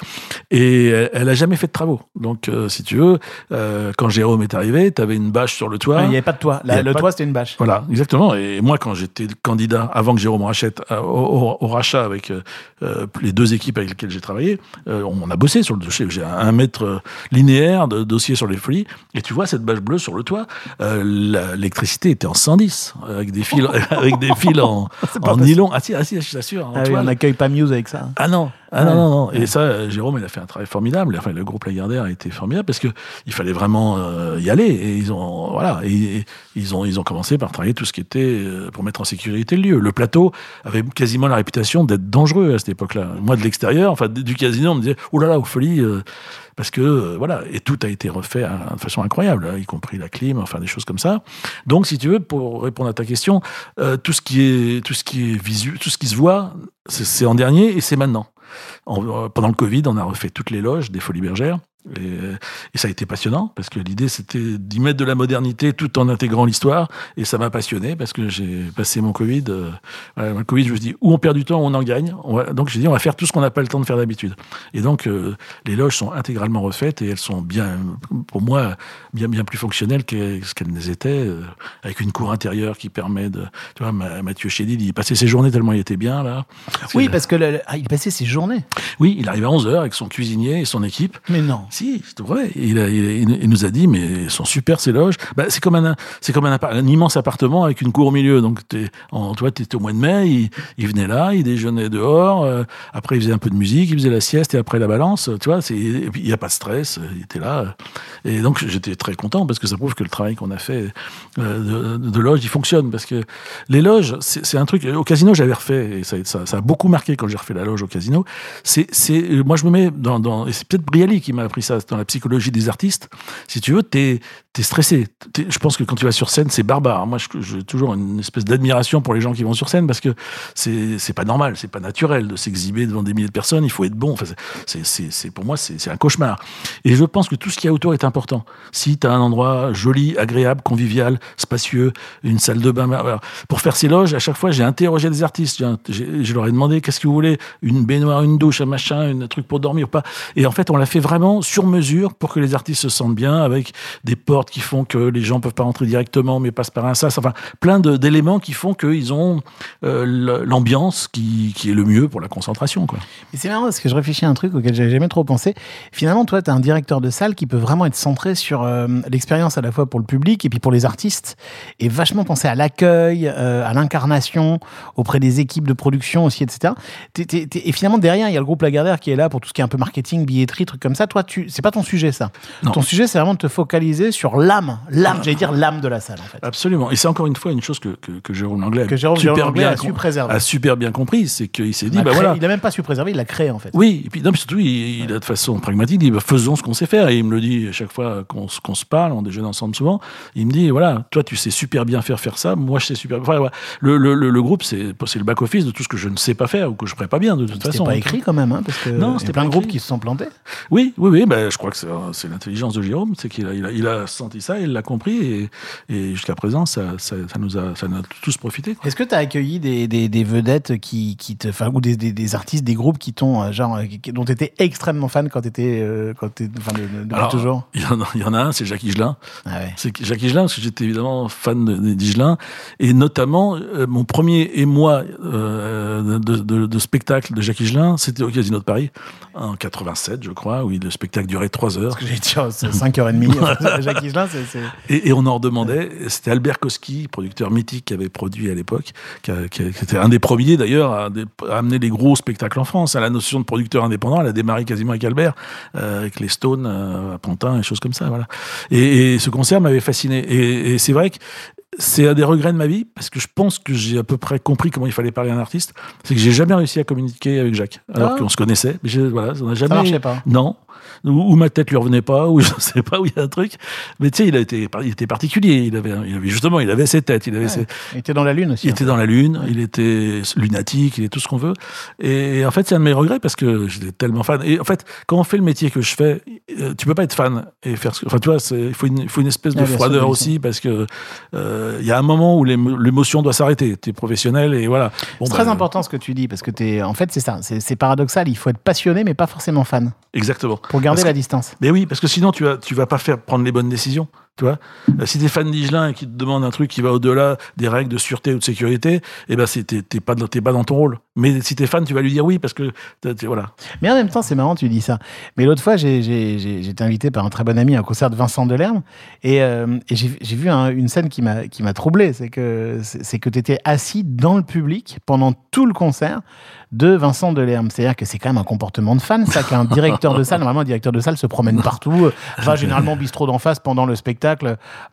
Et elle, elle a jamais fait de travaux. Donc euh, si tu veux, euh, quand Jérôme est arrivé, tu avais une bâche sur le toit. Il n'y avait pas de toit. La- le toit, c'était une bâche. Voilà, exactement. Et moi, quand j'étais candidat, avant que Jérôme rachète, euh, au, au- au rachat avec euh, euh, les deux équipes avec lesquelles j'ai travaillé, euh, on a bossé sur le dossier. J'ai un, mètre euh, linéaire de dossier sur les folies. Et tu vois cette bâche bleue sur le toit, euh, l'électricité était en 110, euh, avec des fils, avec des fils en, nylon. Ah si, ah si, je t'assure. en Ah oui, on n'accueille pas Muse avec ça. Ah non, ah Ouais. non, non, non. Et ça, Jérôme, il a fait un travail formidable. Enfin, le groupe Lagardère a été formidable parce que il fallait vraiment euh, y aller. Et ils ont, voilà, et, et ils ont, ils ont commencé par travailler tout ce qui était euh, pour mettre en sécurité le lieu. Le plateau avait quasiment la réputation d'être dangereux à cette époque-là. Moi, de l'extérieur, enfin, du casino, on me disait, oh là là, aux folies, euh, parce que euh, voilà, et tout a été refait hein, de façon incroyable, hein, y compris la clim, enfin des choses comme ça. Donc, si tu veux, pour répondre à ta question, euh, tout ce qui est, tout ce qui est visuel, tout ce qui se voit, c'est en dernier et c'est maintenant. Euh, pendant le Covid, on a refait toutes les loges des Folies Bergères. Et, euh, et ça a été passionnant parce que l'idée c'était d'y mettre de la modernité tout en intégrant l'histoire et ça m'a passionné parce que j'ai passé mon Covid. euh, voilà, le Covid, je me suis dit ou on perd du temps ou on en gagne. On va- donc j'ai dit on va faire tout ce qu'on n'a pas le temps de faire d'habitude. Et donc euh, les loges sont intégralement refaites et elles sont bien, pour moi, bien bien plus fonctionnelles que ce qu'elles ne étaient, euh, avec une cour intérieure qui permet de. Tu vois, Ma- Mathieu Chédid, il passait ses journées tellement il était bien là. Oui, parce que le- le- ah, il passait ses journées. oui, il arrive à 11h avec son cuisinier et son équipe. Mais non. Si, c'est vrai. Il, a- il, il nous a dit, mais elles sont super ces loges. Bah, c'est comme un, c'est comme un, un immense appartement avec une cour au milieu. Donc, t'es, en, toi, t'étais au mois de mai. Il, il venait là, il déjeunait dehors. euh, après, il faisait un peu de musique, il faisait la sieste et après la balance. Tu vois, et il n'y a pas de stress. Il était là. Et donc, j'étais très content parce que ça prouve que le travail qu'on a fait euh, de, de loge, il fonctionne. Parce que les loges, c'est, un truc. Au casino, j'avais refait et ça, ça, ça a beaucoup marqué quand j'ai refait la loge au casino. C'est, moi, je me mets dans, dans et c'est peut-être Brialy qui m'a appris dans la psychologie des artistes. Si tu veux, t'es, stressé. Je pense que quand tu vas sur scène, c'est barbare. Moi, j'ai toujours une espèce d'admiration pour les gens qui vont sur scène parce que c'est, pas normal, c'est pas naturel de s'exhiber devant des milliers de personnes. Il faut être bon. Enfin, c'est, pour moi, c'est, un cauchemar. Et je pense que tout ce qu'il y a autour est important. Si tu as un endroit joli, agréable, convivial, spacieux, une salle de bain, pour faire ces loges, à chaque fois, j'ai interrogé des artistes. Je leur ai demandé qu'est-ce que vous voulez, une baignoire, une douche, un machin, un truc pour dormir ou pas? Et en fait, on l'a fait vraiment sur mesure pour que les artistes se sentent bien, avec des portes qui font que les gens peuvent pas rentrer directement, mais passent par un sas. Enfin, plein d'éléments qui font qu'ils ont euh, l'ambiance qui, qui est le mieux pour la concentration. Quoi. Mais c'est marrant parce que je réfléchis à un truc auquel j'avais jamais trop pensé. Finalement, toi, tu es un directeur de salle qui peut vraiment être centré sur euh, l'expérience à la fois pour le public et puis pour les artistes et vachement penser à l'accueil, euh, à l'incarnation auprès des équipes de production aussi, etc. Et finalement, derrière, il y a le groupe Lagardère qui est là pour tout ce qui est un peu marketing, billetterie, trucs comme ça. Toi, tu, c'est pas ton sujet, ça. Non. Ton sujet, c'est vraiment de te focaliser sur sur l'âme, l'âme, j'allais dire l'âme de la salle en fait. Absolument. Et c'est encore une fois une chose que, que, que Jérôme Langlais Que Jérôme super Jérôme bien a su com- préserver. a super bien compris, c'est qu'il s'est dit, a bah créé- voilà. Il a même pas su préserver, il l'a créé en fait. Oui, et puis non, mais surtout, il, il a de façon pragmatique, il dit bah, faisons ce qu'on sait faire. Et il me le dit à chaque fois qu'on se- parle, on déjeune ensemble souvent. Il me dit voilà, toi tu sais super bien faire faire ça, moi je sais super. Enfin, voilà. le, le, le, le groupe, c'est le back office de tout ce que je ne sais pas faire ou que je ferai pas bien de toute C'était façon. pas écrit quand même, hein, parce que Non, c'était a plein de groupes qui se sont plantés. Oui, oui, oui. Bah, je crois que c'est c'est l'intelligence de Jérôme, c'est qu'il a, il a, il a senti ça, il l'a compris et, et jusqu'à présent, ça, ça, ça nous a, ça nous a tous profité. Est-ce que tu as accueilli des, des, des vedettes qui, qui te, enfin, ou des, des, artistes, des groupes qui t'ont, euh, genre, euh, qui- dont tu étais extrêmement fan quand tu étais, quand t'es- enfin, de- de- Alors, toujours? Il y, en a, il y en a un, c'est Jacques Higelin. Ah ouais. C'est que- Jacques Higelin, parce que j'étais évidemment fan d'Higelin, et notamment euh, mon premier émoi euh, de, de, de spectacle de Jacques Higelin, c'était au Casino de Paris, en 87, je crois, où le spectacle durait trois heures. Parce que dire, c'est 5h30. Jacques C'est. Et, et on en redemandait. C'était Albert Koski, producteur mythique qui avait produit à l'époque, qui, était un des premiers d'ailleurs à, amener les gros spectacles en France. À la notion de producteur indépendant, elle a démarré quasiment avec Albert, euh, avec les Stones euh, à Pantin et choses comme ça. Voilà. Et, et ce concert m'avait fasciné. Et, et c'est vrai que c'est un des regrets de ma vie parce que je pense que j'ai à peu près compris comment il fallait parler à un artiste. C'est que j'ai jamais réussi à communiquer avec Jacques, alors Ah. qu'on se connaissait. Mais j'ai- voilà, on n'a Ça jamais. marchait pas. Non. Ou, ma tête lui revenait pas, ou je sais pas où il y a un truc. Mais tu sais, il a été, il était particulier. Il avait, il avait justement, il avait ses têtes, il avait Ouais. ses- Il était dans la lune aussi. il était dans la lune, il était lunatique, il est tout ce qu'on veut. Et, en fait, c'est un de mes regrets parce que j'étais tellement fan. Et en fait, quand on fait le métier que je fais, euh, tu peux pas être fan et faire ce. Enfin, tu vois, il faut une, il faut une espèce de sûr, froideur aussi parce que euh, il y a un moment où l'émo- l'émotion doit s'arrêter. Tu es professionnel et voilà. Bon, C'est bah, très important ce que tu dis parce que t'es, en fait, c'est ça. C'est paradoxal. Il faut être passionné, mais pas forcément fan Exactement. Pour garder Parce la que- distance. Mais oui, parce que sinon, tu vas, tu vas pas faire prendre les bonnes décisions. Tu vois Euh, si t'es fan d'Igelin et qu'il te demande un truc qui va au-delà des règles de sûreté ou de sécurité, eh ben, c'est- t'es t'es pas, dans- t'es pas dans ton rôle. Mais si t'es fan, tu vas lui dire oui parce que, t'es- voilà. Mais en même temps, c'est marrant, tu dis ça. Mais l'autre fois, j'ai j'ai- j'ai- j'ai été invité par un très bon ami à un concert de Vincent Delerme et, euh, et j'ai vu un- une scène qui m'a qui m'a troublé. C'est que c'est c'est que tu étais assis dans le public pendant tout le concert de Vincent Delerme. C'est-à-dire que c'est quand même un comportement de fan, ça, qu'un directeur de salle, normalement, un directeur de salle se promène partout, va généralement au bistrot d'en face pendant le spectacle,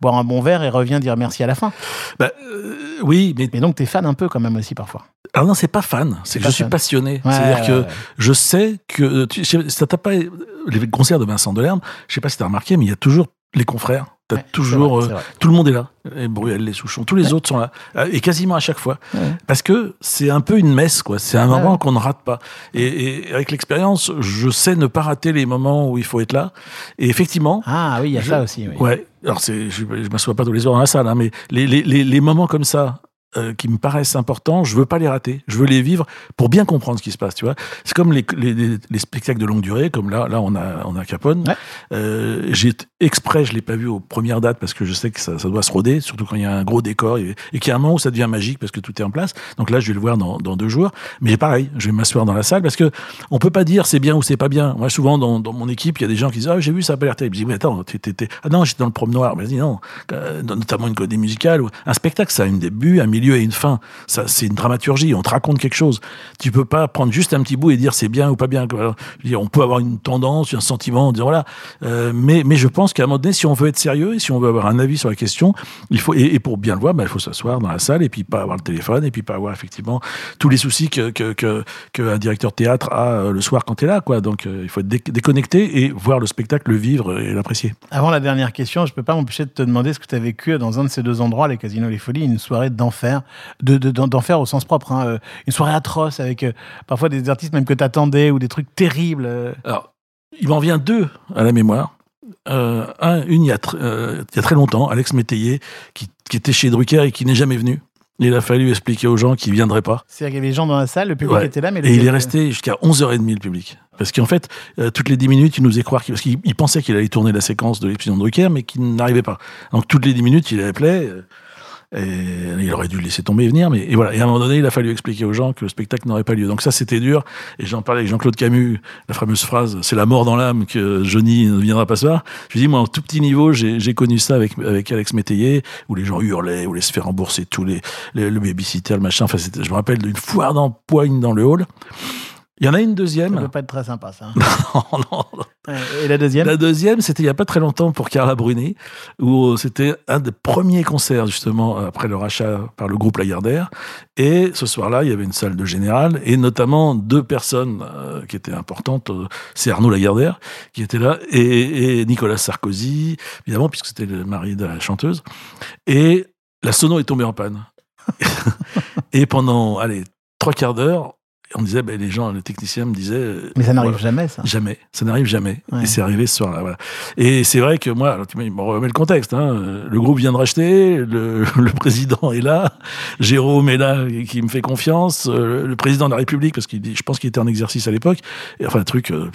boire un bon verre et revient dire merci à la fin. Bah, euh, oui, mais Mais donc, t'es fan un peu quand même aussi parfois. alors non, c'est pas fan. C'est que je suis passionné. Ouais, C'est-à-dire ouais, que ouais. je sais que tu, je sais- ça t'a pas les concerts de Vincent Delerme. Je sais pas si t'as remarqué, mais il y a toujours les confrères. T'as Ouais, c'est toujours vrai, euh, tout le monde est là. Les Bruel, les Souchons, tous les autres sont là Euh, et quasiment à chaque fois. Ouais. Parce que c'est un peu une messe, quoi. C'est un moment qu'on ne rate pas. Et, et avec l'expérience, je sais ne pas rater les moments où il faut être là. Et effectivement, Ah oui, il y a Je- ça aussi. Oui. Ouais, alors je, je m'assois pas tous les heures dans la salle, hein, mais les, les, les, les moments comme ça euh, qui me paraissent importants, je veux pas les rater. Je veux les vivre pour bien comprendre ce qui se passe, tu vois. C'est comme les, les, les- les spectacles de longue durée, comme là, là on a, on a Capone. Ouais. Euh, j'ai exprès, je l'ai pas vu aux premières dates parce que je sais que ça, ça doit se roder, surtout quand il y a un gros décor et, et qu'il y a un moment où ça devient magique parce que tout est en place. Donc là, je vais le voir dans, dans deux jours. Mais pareil, je vais m'asseoir dans la salle parce que on peut pas dire c'est bien ou c'est pas bien. Moi, souvent dans, dans mon équipe, il y a des gens qui disent ah j'ai vu ça a pas l'air terrible. Je dis mais attends, t'es- ah non j'étais dans le promenoir. Mais je dis non, notamment une comédie musicale ou un spectacle, ça a un début, un milieu et une fin. Ça c'est une dramaturgie. On te raconte quelque chose. Tu peux pas prendre juste un petit bout et dire c'est bien ou pas bien. on peut avoir une tendance, un sentiment, dire voilà. Euh, mais mais je pense qu'à un moment donné, si on veut être sérieux et si on veut avoir un avis sur la question, il faut et, pour bien le voir, bah, il faut s'asseoir dans la salle et puis pas avoir le téléphone et puis pas avoir effectivement tous les soucis que que directeur de théâtre a euh, le soir quand tu es là. Donc euh, il faut être dé- déconnecté et voir le spectacle, le vivre et l'apprécier. Avant la dernière question, je peux pas m'empêcher de te demander ce que tu as vécu dans un de ces deux endroits, les casinos, les folies, une soirée d'enfer, de, de- d'en- d'enfer au sens propre, hein, euh, une soirée atroce avec euh, parfois des artistes même que t'attendais ou des trucs terribles. euh. Alors, il m'en vient deux à la mémoire. Euh, un, une il y, a euh, il y a très longtemps, Alex Métayer, qui, qui était chez Drucker et qui n'est jamais venu. Il a fallu expliquer aux gens qu'il ne viendraient pas. C'est-à-dire qu'il y avait les gens dans la salle, le public Ouais. était là, mais le- Et il est resté jusqu'à 11h30 le public. Parce qu'en fait, euh, toutes les 10 minutes, il nous faisait croire qu'il parce qu'il il pensait qu'il allait tourner la séquence de l'épisode de Drucker, mais qu'il n'arrivait pas. Donc toutes les 10 minutes, il appelait. euh, et il aurait dû le laisser tomber et venir, mais et voilà. Et à un moment donné, il a fallu expliquer aux gens que le spectacle n'aurait pas lieu. Donc ça, c'était dur. Et j'en parlais avec Jean-Claude Camus, la fameuse phrase "C'est la mort dans l'âme que Johnny ne viendra pas soir." Je lui dis moi, en tout petit niveau, j'ai connu ça avec avec Alex Métayer, où les gens hurlaient, où les se faire rembourser tous les, les- le babysitter, le machin. Enfin, je me rappelle d'une foire d'empoigne dans le hall. Il y en a une Ça deuxième. peut pas être très sympa, ça. Non, non, Et la deuxième La deuxième, c'était il y a pas très longtemps pour Carla Bruni, où c'était un des premiers concerts justement après le rachat par le groupe Lagardère. Et ce soir-là, il y avait une salle de général et notamment deux personnes euh, qui étaient importantes. Euh, C'est Arnaud Lagardère qui était là et, et Nicolas Sarkozy, évidemment puisque c'était le mari de la chanteuse. Et la sono est tombée en panne. et pendant, allez, trois quarts d'heure, on disait, ben, les gens, le technicien me disait. euh, Mais ça n'arrive voilà. jamais, ça. Jamais, ça n'arrive jamais. Ouais. Et c'est arrivé ce soir-là. Voilà. Et c'est vrai que moi, alors, tu me remets le contexte. Hein, le groupe vient de racheter, le, le président est là, Jérôme est là, qui me fait confiance, euh, le président de la République, parce qu'il je pense qu'il était en exercice à l'époque. Et enfin, le truc, euh,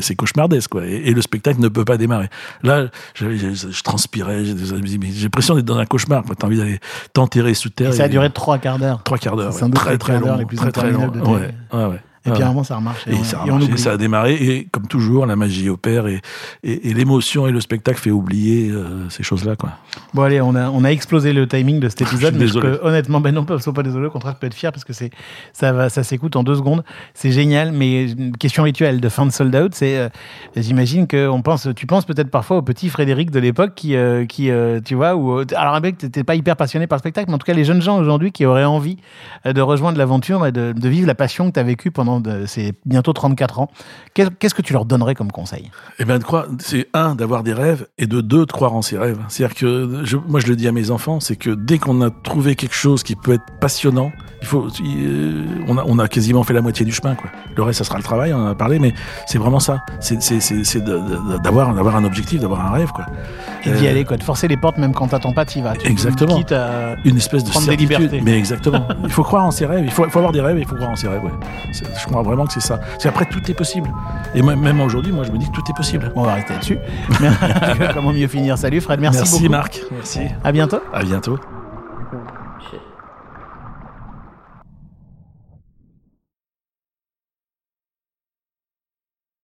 c'est cauchemardesque, quoi. Et, et le spectacle ne peut pas démarrer. Là, je, je transpirais, j'ai l'impression d'être dans un cauchemar. T'as envie d'aller t'enterrer sous terre. Et ça a duré trois quarts d'heure. trois quarts d'heure. Ouais. Très les très d'heure long, les très très long. Ouais, ouais, ouais. Et puis à un moment, ça remarche. Et, on- ça, a et marché, oublie. ça a démarré, et comme toujours, la magie opère, et, et, et l'émotion et le spectacle fait oublier euh, ces choses-là. Quoi. Bon, allez, on a, on a explosé le timing de cet épisode. mais peux- honnêtement, ben non, sois pas désolé. Au contraire, je peux être fier parce que c'est, ça, va, ça s'écoute en deux secondes. C'est génial. Mais une question rituelle de fin de sold out, c'est, euh, j'imagine que on pense, tu penses peut-être parfois au petit Frédéric de l'époque qui, euh, qui tu vois, ou, alors, mec, t'étais pas hyper passionné par le spectacle, mais en tout cas, les jeunes gens aujourd'hui qui auraient envie de rejoindre l'aventure et de, de vivre la passion que tu as vécue pendant de- ces bientôt 34 ans, qu'est- qu'est-ce que tu leur donnerais comme conseil? Eh de croire, c'est un, d'avoir des rêves, et de deux, de croire en ses rêves. C'est-à-dire que, je- moi, je le dis à mes enfants, c'est que dès qu'on a trouvé quelque chose qui peut être passionnant, il faut, euh, on, a, on a quasiment fait la moitié du chemin, quoi. Le reste, ça sera le travail, on en a parlé, mais c'est vraiment ça. C'est, c'est, c'est, c'est d'avoir, d'avoir un objectif, d'avoir un rêve, quoi. Et d'y Euh, aller, quoi, de forcer les portes même quand t'attends pas, t'y vas. Tu- Exactement. Quitte à- une espèce de Prendre des certitude. libertés. Mais exactement. il faut croire en ses rêves. Il faut, avoir des rêves. et Il faut croire en ses rêves. Ouais. Je crois vraiment que c'est ça. C'est après tout est possible. Et même, aujourd'hui, moi, je me dis que tout est possible. Bon, on va rester là-dessus. Comment mieux finir? Salut Fred, merci, beaucoup. Marc. Merci. À bientôt. À bientôt.